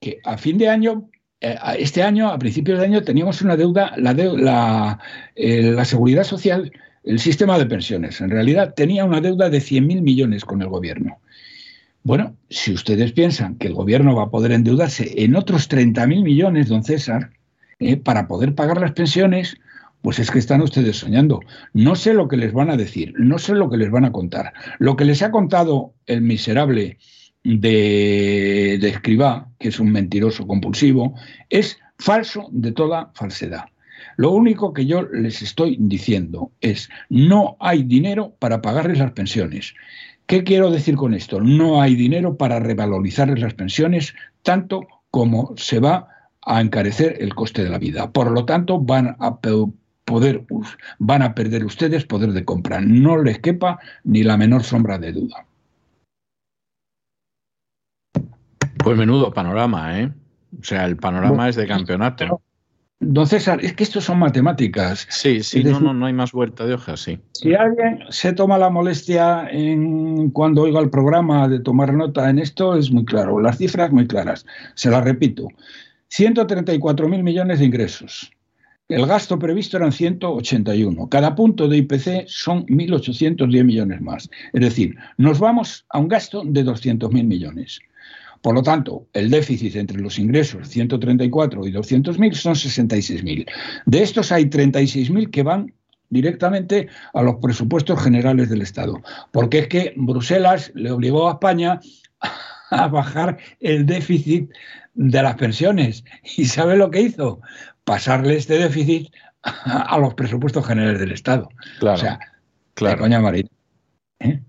S2: Que a fin de año, eh, este año, a principios de año, teníamos una deuda, la, eh, la seguridad social, el sistema de pensiones, en realidad tenía una deuda de 100.000 millones con el gobierno. Bueno, si ustedes piensan que el gobierno va a poder endeudarse en otros 30.000 millones, don César, eh, para poder pagar las pensiones, pues es que están ustedes soñando. No sé lo que les van a decir, no sé lo que les van a contar. Lo que les ha contado el miserable de, de Escribá, que es un mentiroso compulsivo, es falso de toda falsedad. Lo único que yo les estoy diciendo es, no hay dinero para pagarles las pensiones. ¿Qué quiero decir con esto? No hay dinero para revalorizar las pensiones tanto como se va a encarecer el coste de la vida. Por lo tanto, van a poder van a perder ustedes poder de compra. No les quepa ni la menor sombra de duda.
S1: Pues menudo panorama, ¿eh? O sea, el panorama es de campeonato.
S2: Don César, es que esto son matemáticas.
S1: Sí, sí, no, no, no hay más vuelta de hoja, sí.
S2: Si alguien se toma la molestia en cuando oiga el programa de tomar nota en esto, es muy claro. Las cifras muy claras. Se las repito. 134 mil millones de ingresos. El gasto previsto eran 181. Cada punto de IPC son 1.810 millones más. Es decir, nos vamos a un gasto de 200.000 millones. Por lo tanto, el déficit entre los ingresos 134 y 200.000 son 66.000. De estos hay 36.000 que van directamente a los presupuestos generales del Estado, porque es que Bruselas le obligó a España a bajar el déficit de las pensiones. ¿Y sabe lo que hizo? Pasarle este déficit a los presupuestos generales del Estado.
S1: Claro, o sea, claro.
S2: de coña marina. ¿eh?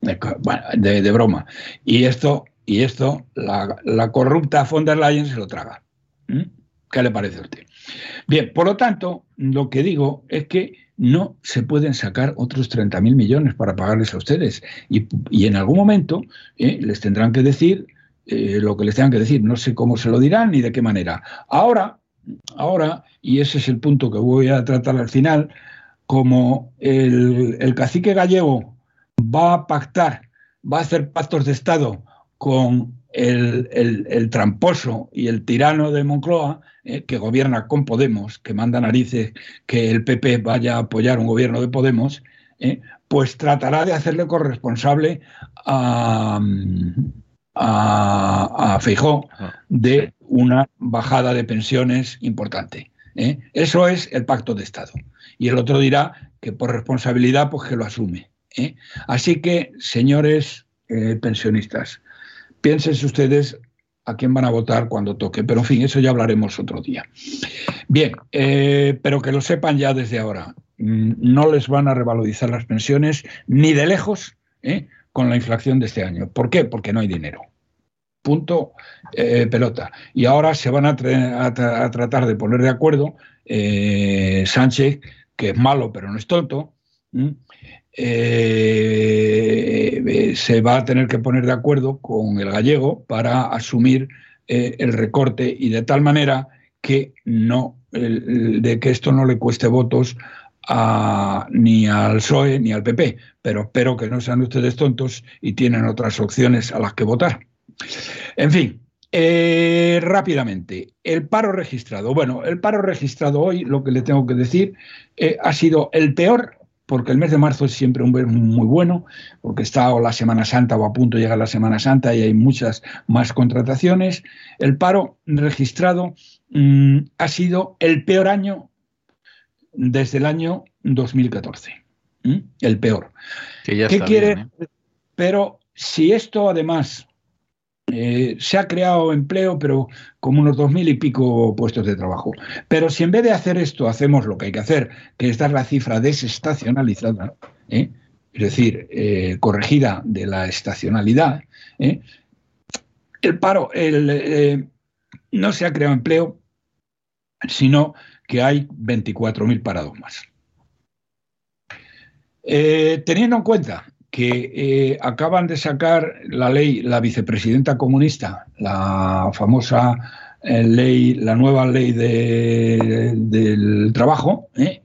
S2: de, broma. Y esto y esto la, corrupta von der Leyen se lo traga. ¿Mm? ¿Qué le parece a usted? Bien, por lo tanto, lo que digo es que no se pueden sacar otros 30.000 millones para pagarles a ustedes. Y, en algún momento eh, les tendrán que decir eh, lo que les tengan que decir. No sé cómo se lo dirán ni de qué manera. Ahora, ahora, y ese es el punto que voy a tratar al final, como el, cacique gallego va a pactar, va a hacer pactos de Estado con el, tramposo y el tirano de Moncloa, eh, que gobierna con Podemos, que manda narices que el PP vaya a apoyar un gobierno de Podemos, eh, pues tratará de hacerle corresponsable a, a, a Feijó de una bajada de pensiones importante. ¿eh? Eso es el pacto de Estado. Y el otro dirá que por responsabilidad, pues que lo asume. Así que, señores pensionistas, piénsense ustedes a quién van a votar cuando toque. Pero en fin, eso ya hablaremos otro día. Bien, pero que lo sepan ya desde ahora. Mm, no les van a revalorizar las pensiones ni de lejos con la inflación de este año. ¿Por qué? Porque no hay dinero punto eh, pelota. Y ahora se van a, tratar de poner de acuerdo eh, Sánchez, que es malo pero no es tonto, eh, se va a tener que poner de acuerdo con el gallego para asumir el recorte y de tal manera que no de que esto no le cueste votos ni al PSOE ni al PP, pero espero que no sean ustedes tontos y tienen otras opciones a las que votar. En fin, eh, rápidamente, el paro registrado. Bueno, el paro registrado hoy, lo que le tengo que decir, eh, ha sido el peor, porque el mes de marzo es siempre un mes muy bueno, porque está la Semana Santa o a punto de llegar la Semana Santa y hay muchas más contrataciones. El paro registrado mm, ha sido el peor año desde el año 2014. El peor. ¿Qué quiere? ¿eh? Pero si esto además eh, se ha creado empleo, pero como unos dos mil y pico puestos de trabajo. Pero si en vez de hacer esto hacemos lo que hay que hacer, que es dar la cifra desestacionalizada, ¿eh? es decir, eh, corregida de la estacionalidad, el paro, no se ha creado empleo, sino que hay 24.000 parados más. teniendo en cuenta que eh, acaban de sacar la ley, la vicepresidenta comunista, la famosa eh, ley, la nueva ley del trabajo, ¿eh?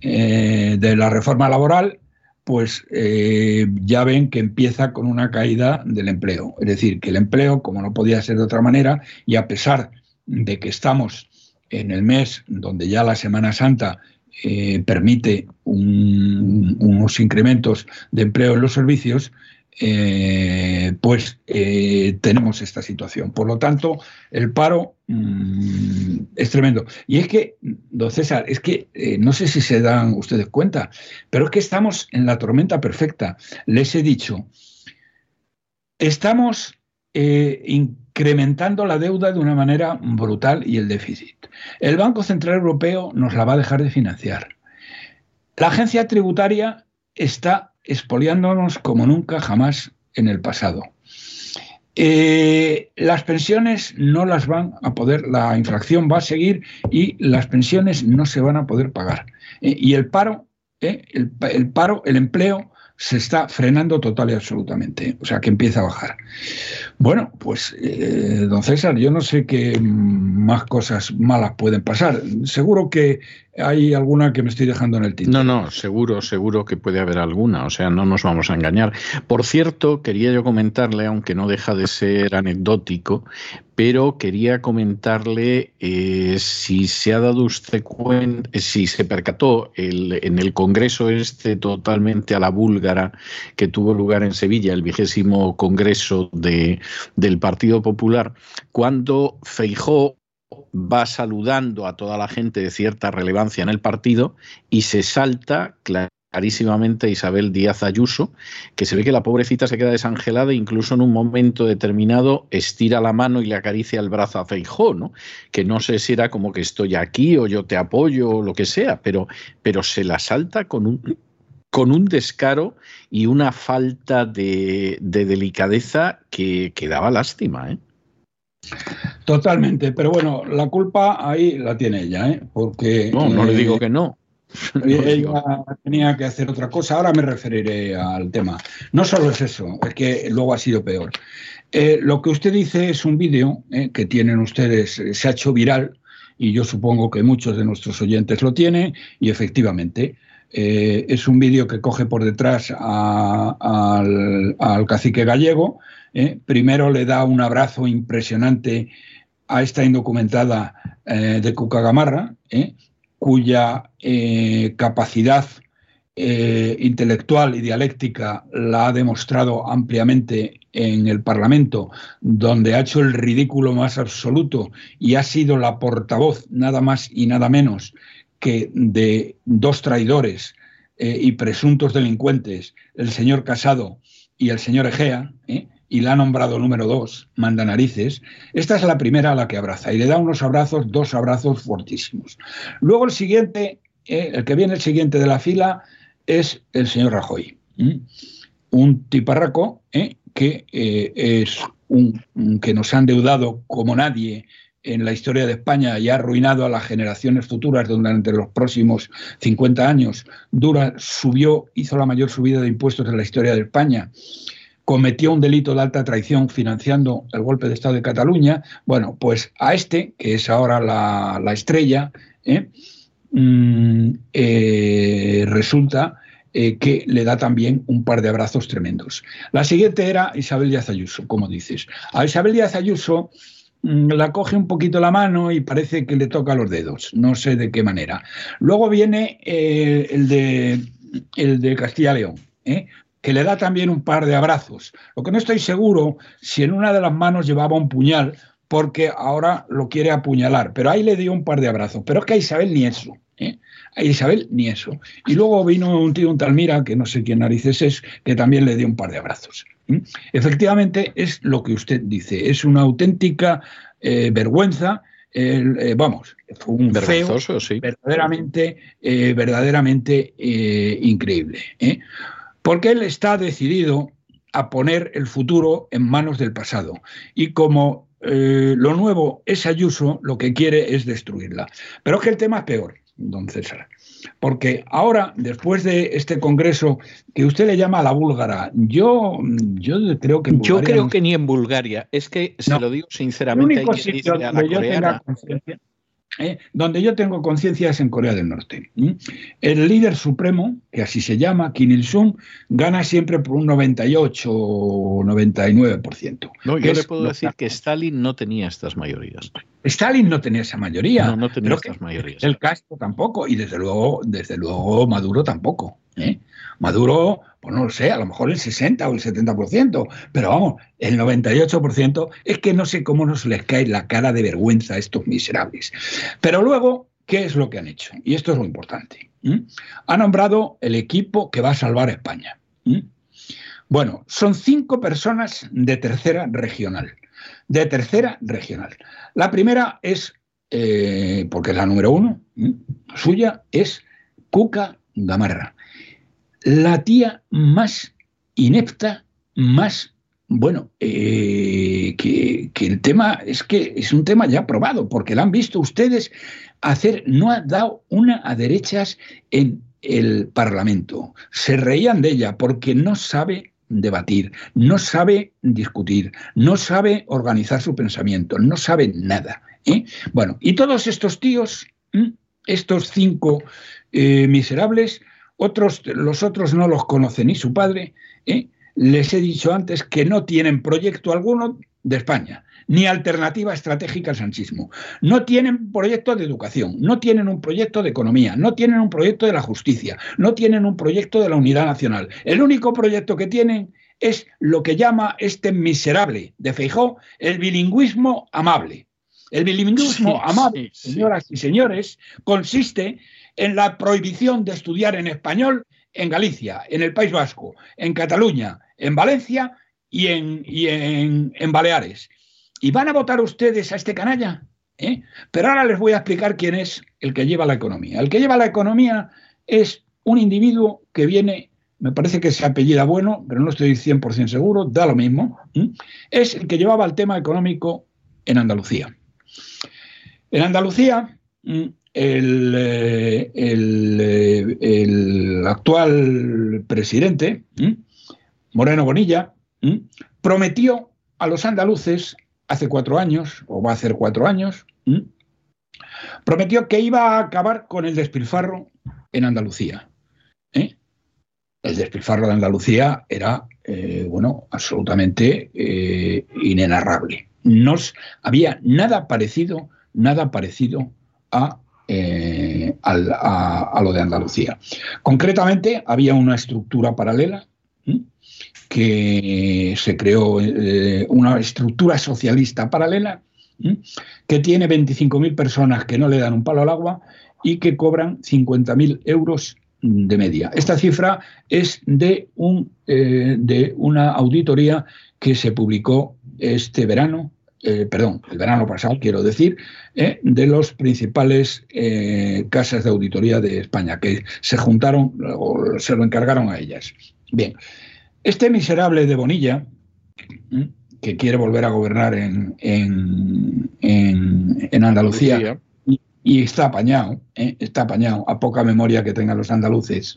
S2: de la reforma laboral, pues ya ven que empieza con una caída del empleo. Es decir, que el empleo, como no podía ser de otra manera, y a pesar de que estamos en el mes donde ya la Semana Santa eh, permite unos incrementos de empleo en los servicios, eh, pues eh, tenemos esta situación. Por lo tanto, el paro mm, es tremendo. Y es que, don César, es que no sé si se dan ustedes cuenta, pero es que estamos en la tormenta perfecta. Les he dicho, estamos incrementando la deuda de una manera brutal y el déficit. El Banco Central Europeo nos la va a dejar de financiar. La agencia tributaria está expoliándonos como nunca jamás en el pasado. Eh, las pensiones no las van a poder, la inflación va a seguir y las pensiones no se van a poder pagar. Eh, y el paro, eh, el, paro, el empleo se está frenando total y absolutamente, o sea que empieza a bajar. Bueno, pues eh, don César, yo no sé qué más cosas malas pueden pasar. Seguro que hay alguna que me estoy dejando en el título.
S1: No, no, seguro, seguro que puede haber alguna, o sea, no nos vamos a engañar. Por cierto, quería yo comentarle, aunque no deja de ser anecdótico, pero quería comentarle eh, si se ha dado usted cuenta, si se percató en el Congreso este totalmente a la búlgara que tuvo lugar en Sevilla, el vigésimo Congreso de, del Partido Popular, cuando Feijó va saludando a toda la gente de cierta relevancia en el partido y se salta clarísimamente Isabel Díaz Ayuso, que se ve que la pobrecita se queda desangelada e incluso en un momento determinado estira la mano y le acaricia el brazo a Feijó, ¿no? Que no sé si era como que estoy aquí o yo te apoyo o lo que sea, pero, pero se la salta con un con un descaro y una falta de, delicadeza que, que, daba lástima. ¿eh?
S2: Totalmente, pero bueno, la culpa ahí la tiene ella, ¿eh? porque...
S1: No, no le digo que no.
S2: Ella tenía que hacer otra cosa. Ahora me referiré al tema. No solo es eso, es que luego ha sido peor. Eh, lo que usted dice es un vídeo eh, que tienen ustedes, eh, se ha hecho viral y yo supongo que muchos de nuestros oyentes lo tienen y efectivamente es un vídeo que coge por detrás al, cacique gallego. primero le da un abrazo impresionante a esta indocumentada de Cucagamarra, cuya capacidad eh, intelectual y dialéctica la ha demostrado ampliamente en el Parlamento, donde ha hecho el ridículo más absoluto y ha sido la portavoz nada más y nada menos que de dos traidores eh, y presuntos delincuentes, el señor Casado y el señor Egea, ¿eh? y la ha nombrado número dos, manda narices, esta es la primera a la que abraza y le da unos abrazos, dos abrazos fortísimos. Luego el siguiente, el que viene el siguiente de la fila, es el señor Rajoy. Un tiparraco ¿eh? que eh, es un, que nos ha endeudado como nadie en la historia de España y ha arruinado a las generaciones futuras durante los próximos 50 años. Dura subió, hizo la mayor subida de impuestos en la historia de España cometió un delito de alta traición financiando el golpe de Estado de Cataluña. Bueno, pues a este, que es ahora la, estrella, ¿eh? Mm, eh, resulta eh, que le da también un par de abrazos tremendos. La siguiente era Isabel Díaz Ayuso, como dices. A Isabel Díaz Ayuso la coge un poquito la mano y parece que le toca los dedos, no sé de qué manera. Luego viene eh, el, de, el de Castilla León, que le da también un par de abrazos. Lo que no estoy seguro si en una de las manos llevaba un puñal porque ahora lo quiere apuñalar, pero ahí le dio un par de abrazos. Pero es que a Isabel ni eso. ¿eh? A Isabel ni eso. Y luego vino un tío, un Talmira, que no sé quién narices es, que también le dio un par de abrazos. ¿Eh? Efectivamente, es lo que usted dice, es una auténtica eh, vergüenza. vamos, fue un feo, sí. verdaderamente, verdaderamente increíble. Porque él está decidido a poner el futuro en manos del pasado. Y como lo nuevo es Ayuso, lo que quiere es destruirla. Pero es que el tema es peor don César. Porque ahora, después de este congreso que usted le llama la búlgara, yo, yo creo que...
S1: yo creo que ni en Bulgaria, es que se lo digo sinceramente.
S2: El único sitio donde yo tenga ¿eh? donde yo tengo conciencia es en Corea del Norte. El líder supremo, que así se llama, Kim Il-sung, gana siempre por un 98 o 99%.
S1: No, yo le puedo decir que Stalin no tenía estas mayorías.
S2: Stalin no tenía esa mayoría.
S1: No, no tenía estas mayorías.
S2: El Castro tampoco, y desde luego, desde luego Maduro tampoco. ¿eh? Maduro, pues no lo sé, a lo mejor el 60 o el 70%, pero vamos, el 98% es que no sé cómo nos les cae la cara de vergüenza a estos miserables. Pero luego, ¿qué es lo que han hecho? Y esto es lo importante. Ha nombrado el equipo que va a salvar a España. Bueno, son cinco personas de tercera regional. De tercera regional. La primera es, eh, porque es la número uno, suya, es Cuca Gamarra la tía más inepta, más, bueno, eh, que, el tema es que es un tema ya probado, porque la han visto ustedes hacer, no ha dado una a derechas en el Parlamento. Se reían de ella porque no sabe debatir, no sabe discutir, no sabe organizar su pensamiento, no sabe nada. ¿eh? Bueno, y todos estos tíos, estos cinco eh, miserables, otros, los otros no los conoce ni su padre. ¿eh? Les he dicho antes que no tienen proyecto alguno de España, ni alternativa estratégica al sanchismo. No tienen proyecto de educación, no tienen un proyecto de economía, no tienen un proyecto de la justicia, no tienen un proyecto de la unidad nacional. El único proyecto que tienen es lo que llama este miserable de Feijó el bilingüismo amable. El bilingüismo amable, señoras y señores, consiste en la prohibición de estudiar en español en Galicia, en el País Vasco, en Cataluña, en Valencia y en, en, Baleares. ¿Y van a votar ustedes a este canalla? ¿Eh? Pero ahora les voy a explicar quién es el que lleva la economía. El que lleva la economía es un individuo que viene, me parece que se apellida bueno, pero no estoy 100% seguro, da lo mismo. Es el que llevaba el tema económico en Andalucía. En Andalucía el, el actual presidente, Moreno Bonilla, prometió a los andaluces hace cuatro años, o va a hacer cuatro años, prometió que iba a acabar con el despilfarro en Andalucía. ¿eh? El despilfarro de Andalucía era, eh, bueno, absolutamente eh, inenarrable. No había nada parecido, nada parecido a, a, lo de Andalucía. Concretamente, había una estructura paralela que se creó, una estructura socialista paralela que tiene 25.000 personas que no le dan un palo al agua y que cobran 50.000 euros de media. Esta cifra es de, un, eh, de una auditoría que se publicó este verano, eh, perdón, el verano pasado, quiero decir, eh, de los principales casas de auditoría de España, que se juntaron o se lo encargaron a ellas. Bien, este miserable de Bonilla, que quiere volver a gobernar en, en, Andalucía, y, está apañado, ¿eh? está apañado, a poca memoria que tengan los andaluces,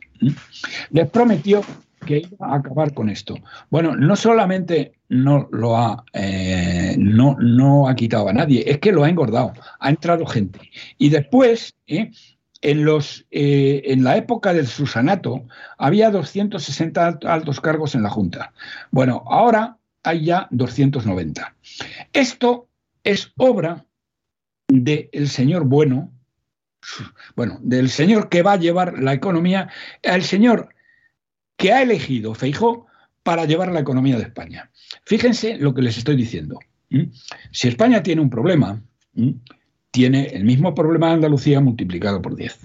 S2: les prometió que iba a acabar con esto. Bueno, no solamente no lo ha, eh, no, no ha quitado a nadie, es que lo ha engordado, ha entrado gente. Y después, ¿eh? en, los, en la época del Susanato, había 260 altos cargos en la Junta. Bueno, ahora hay ya 290. Esto es obra del señor bueno, bueno, del señor que va a llevar la economía, el señor que ha elegido Feijó para llevar la economía de España. Fíjense lo que les estoy diciendo. Si España tiene un problema, tiene el mismo problema de Andalucía multiplicado por 10.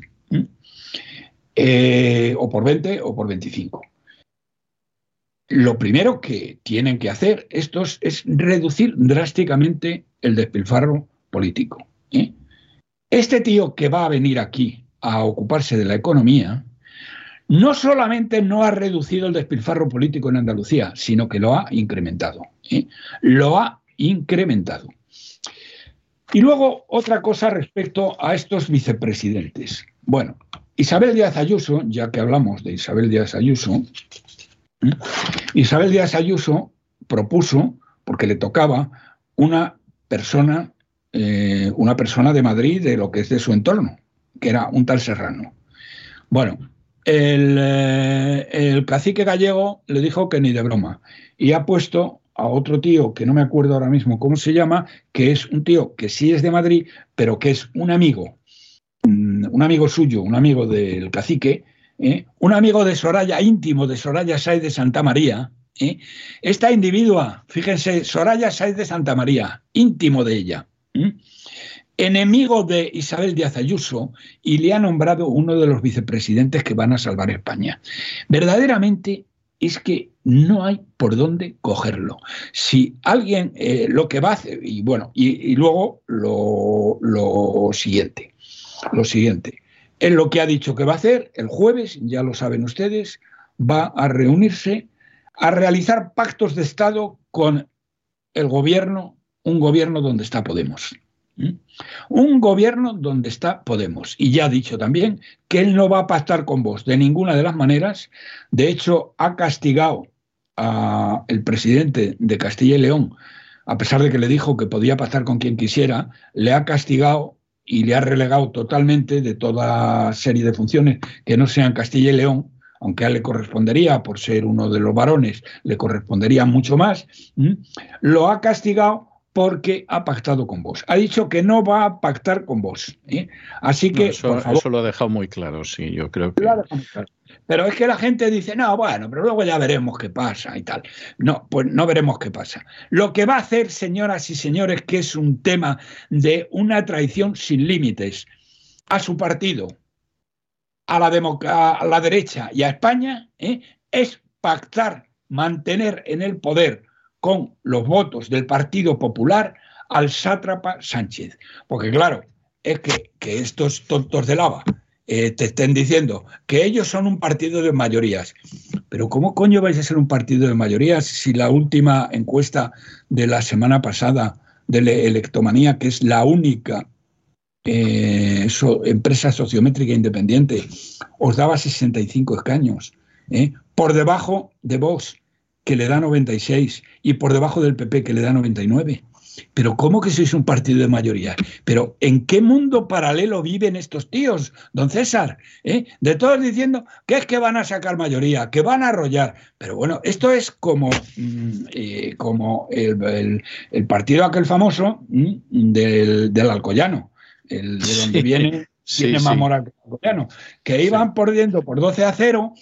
S2: Eh, o por 20 o por 25 lo primero que tienen que hacer estos es reducir drásticamente el despilfarro político. Este tío que va a venir aquí a ocuparse de la economía, no solamente no ha reducido el despilfarro político en Andalucía, sino que lo ha incrementado. ¿eh? Lo ha incrementado. Y luego otra cosa respecto a estos vicepresidentes. Bueno, Isabel Díaz Ayuso, ya que hablamos de Isabel Díaz Ayuso, Isabel Díaz Ayuso propuso, porque le tocaba, una persona, eh, una persona de Madrid, de lo que es de su entorno, que era un tal Serrano. Bueno, el, eh, el cacique gallego le dijo que ni de broma y ha puesto a otro tío que no me acuerdo ahora mismo cómo se llama, que es un tío que sí es de Madrid, pero que es un amigo, mm, un amigo suyo, un amigo del cacique, ¿eh? un amigo de Soraya, íntimo de Soraya Sáez de Santa María, ¿eh? esta individua, fíjense, Soraya Sáez de Santa María, íntimo de ella. Enemigo de Isabel Díaz Ayuso, y le ha nombrado uno de los vicepresidentes que van a salvar España. Verdaderamente es que no hay por dónde cogerlo. Si alguien lo que va a hacer, y bueno, y, luego lo, lo siguiente, lo siguiente, en lo que ha dicho que va a hacer el jueves, ya lo saben ustedes, va a reunirse a realizar pactos de Estado con el gobierno, un gobierno donde está Podemos. Un gobierno donde está Podemos. Y ya ha dicho también que él no va a pactar con vos de ninguna de las maneras. De hecho, ha castigado al presidente de Castilla y León, a pesar de que le dijo que podía pactar con quien quisiera, le ha castigado y le ha relegado totalmente de toda serie de funciones que no sean Castilla y León, aunque a él le correspondería, por ser uno de los varones, le correspondería mucho más, lo ha castigado porque ha pactado con vos. Ha dicho que no va a pactar con vos. ¿eh? Así que.
S1: eso, lo ha dejado muy claro, sí, yo creo que.
S2: Pero es que la gente dice, no, bueno, pero luego ya veremos qué pasa y tal. No, pues no veremos qué pasa. Lo que va a hacer, señoras y señores, que es un tema de una traición sin límites a su partido, a la, a la derecha y a España, ¿eh? es pactar, mantener en el poder con los votos del Partido Popular al sátrapa Sánchez. Porque claro, es que, que estos tontos de lava eh, te estén diciendo que ellos son un partido de mayorías. Pero ¿cómo coño vais a ser un partido de mayorías si la última encuesta de la semana pasada de la Electomanía, que es la única eh, empresa sociométrica independiente, os daba 65 escaños, ¿eh? por debajo de Vox, que le da 96, y por debajo del PP, que le da 99. Pero ¿cómo que sois un partido de mayoría? Pero ¿en qué mundo paralelo viven estos tíos, don César? ¿Eh? De todos diciendo que es que van a sacar mayoría, que van a arrollar. Pero bueno, esto es como, mm, eh, como el, partido aquel famoso mm, del, del Alcoyano, el de donde viene tiene más moral que que iban perdiendo por 12 a 0,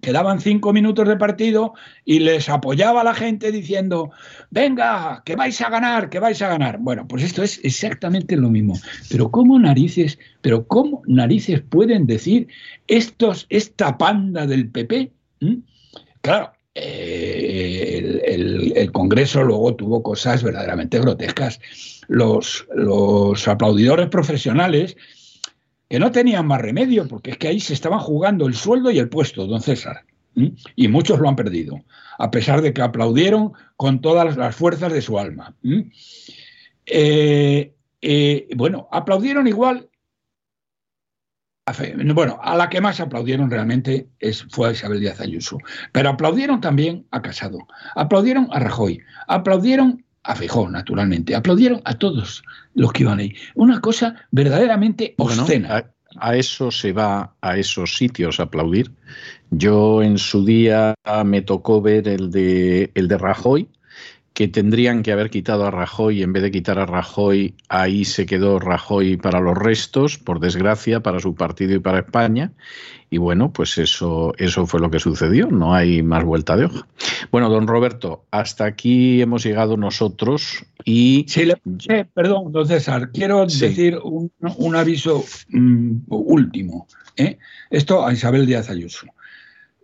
S2: quedaban 5 minutos de partido y les apoyaba la gente diciendo, venga, que vais a ganar, que vais a ganar. Bueno, pues esto es exactamente lo mismo. Pero ¿cómo narices, pero cómo narices pueden decir estos, esta panda del PP? Claro, eh, el, Congreso luego tuvo cosas verdaderamente grotescas. Los, los aplaudidores profesionales que no tenían más remedio, porque es que ahí se estaban jugando el sueldo y el puesto, don César. Y muchos lo han perdido, a pesar de que aplaudieron con todas las fuerzas de su alma. Eh, eh, bueno, aplaudieron igual. bueno, a la que más aplaudieron realmente es, fue a Isabel Díaz Ayuso. Pero aplaudieron también a Casado, aplaudieron a Rajoy, aplaudieron a Fijó, naturalmente. Aplaudieron a todos los que iban ahí. Una cosa verdaderamente obscena.
S1: a, eso se va a esos sitios a aplaudir. Yo en su día me tocó ver el de, el de Rajoy, que tendrían que haber quitado a Rajoy, en vez de quitar a Rajoy, ahí se quedó Rajoy para los restos, por desgracia, para su partido y para España. Y bueno, pues eso, eso fue lo que sucedió, no hay más vuelta de hoja. Bueno, don Roberto, hasta aquí hemos llegado nosotros y...
S2: Sí, perdón, don César, quiero decir un, aviso mm, último. ¿eh? Esto a Isabel Díaz Ayuso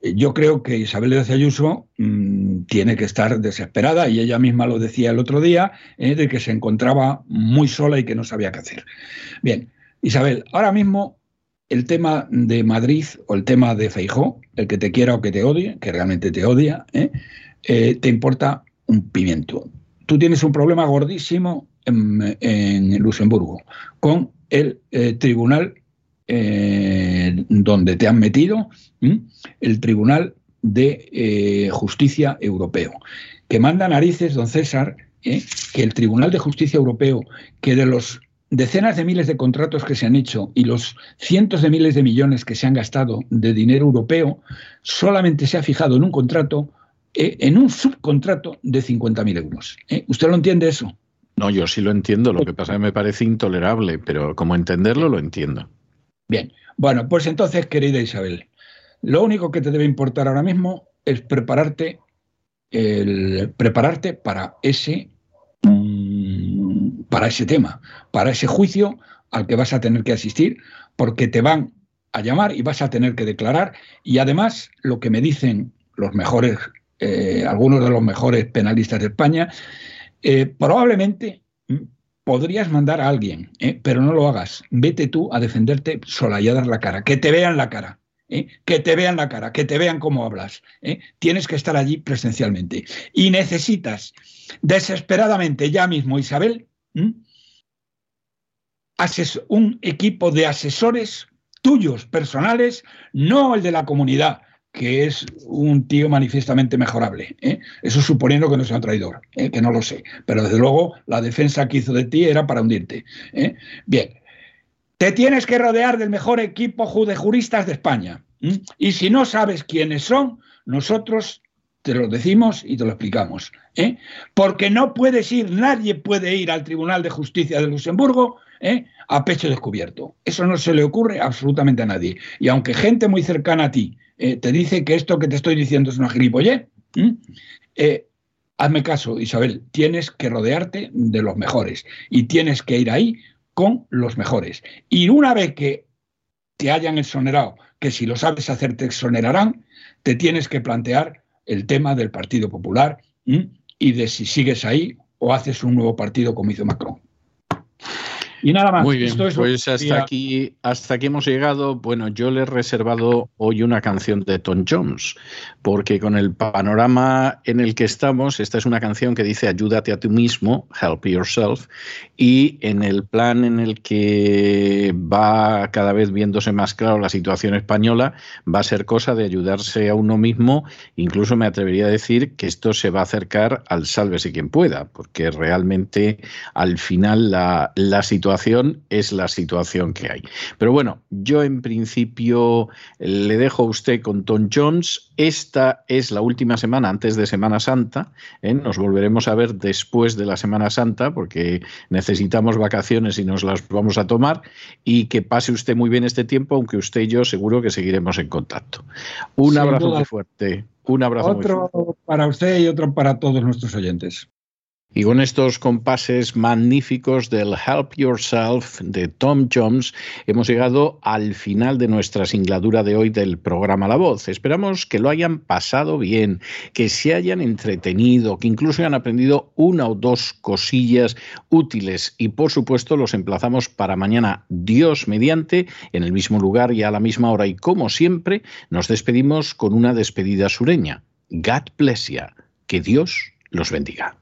S2: yo creo que Isabel de Ayuso mm, tiene que estar desesperada y ella misma lo decía el otro día, eh, de que se encontraba muy sola y que no sabía qué hacer. Bien, Isabel, ahora mismo el tema de Madrid o el tema de Feijó, el que te quiera o que te odie, que realmente te odia, eh, eh, te importa un pimiento. Tú tienes un problema gordísimo en, Luxemburgo con el Tribunal eh, donde te han metido el Tribunal de eh, Justicia Europeo, que manda narices, don César, ¿eh? que el Tribunal de Justicia Europeo, que de los decenas de miles de contratos que se han hecho y los cientos de miles de millones que se han gastado de dinero europeo, solamente se ha fijado en un contrato, en un subcontrato de 50.000 euros. ¿Usted lo entiende eso?
S1: No, yo sí lo entiendo, lo que pasa es que me parece intolerable, pero como entenderlo, lo entiendo.
S2: Bien, bueno, pues entonces, querida Isabel, lo único que te debe importar ahora mismo es prepararte, el, prepararte para ese, mm, para ese tema, para ese juicio al que vas a tener que asistir, porque te van a llamar y vas a tener que declarar. Y además, lo que me dicen los mejores, eh, algunos de los mejores penalistas de España, eh, probablemente podrías mandar a alguien, ¿eh? pero no lo hagas. Vete tú a defenderte sola y a dar la cara, que te vean la cara. ¿eh? Que te vean la cara, que te vean cómo hablas. ¿eh? Tienes que estar allí presencialmente. Y necesitas desesperadamente ya mismo, Isabel, un equipo de asesores tuyos, personales, no el de la comunidad, que es un tío manifiestamente mejorable. ¿eh? Eso suponiendo que no sea un traidor, ¿eh? que no lo sé. Pero desde luego la defensa que hizo de ti era para hundirte. ¿eh? Bien, te tienes que rodear del mejor equipo de juristas de España. Y si no sabes quiénes son, nosotros te lo decimos y te lo explicamos. Porque no puedes ir, nadie puede ir al Tribunal de Justicia de Luxemburgo a pecho descubierto. Eso no se le ocurre absolutamente a nadie. Y aunque gente muy cercana a ti eh, te dice que esto que te estoy diciendo es una gilipollez, eh, hazme caso, Isabel, tienes que rodearte de los mejores y tienes que ir ahí con los mejores. Y una vez que te hayan exonerado, que si lo sabes hacer te exonerarán, te tienes que plantear el tema del Partido Popular y de si sigues ahí o haces un nuevo partido como hizo Macron. Y nada más.
S1: Muy bien, pues hasta aquí, hasta aquí hemos llegado. Bueno, yo le he reservado hoy una canción de Tom Jones, porque con el panorama en el que estamos, esta es una canción que dice ayúdate a ti mismo, help yourself, y en el plan en el que va cada vez viéndose más claro la situación española, va a ser cosa de ayudarse a uno mismo, incluso me atrevería a decir que esto se va a acercar al sálvese quien pueda, porque realmente al final la, la situación es la situación que hay. Pero bueno, yo en principio le dejo a usted con Tom Jones. Esta es la última semana antes de Semana Santa. ¿eh? Nos volveremos a ver después de la Semana Santa porque necesitamos vacaciones y nos las vamos a tomar. Y que pase usted muy bien este tiempo, aunque usted y yo seguro que seguiremos en contacto. Un abrazo muy fuerte. Un abrazo
S2: otro para usted y otro para todos nuestros oyentes.
S1: Y con estos compases magníficos del Help Yourself de Tom Jones, hemos llegado al final de nuestra singladura de hoy del programa La Voz. Esperamos que lo hayan pasado bien, que se hayan entretenido, que incluso hayan aprendido una o dos cosillas útiles. Y por supuesto, los emplazamos para mañana, Dios mediante, en el mismo lugar y a la misma hora. Y como siempre, nos despedimos con una despedida sureña. God bless you. Que Dios los bendiga.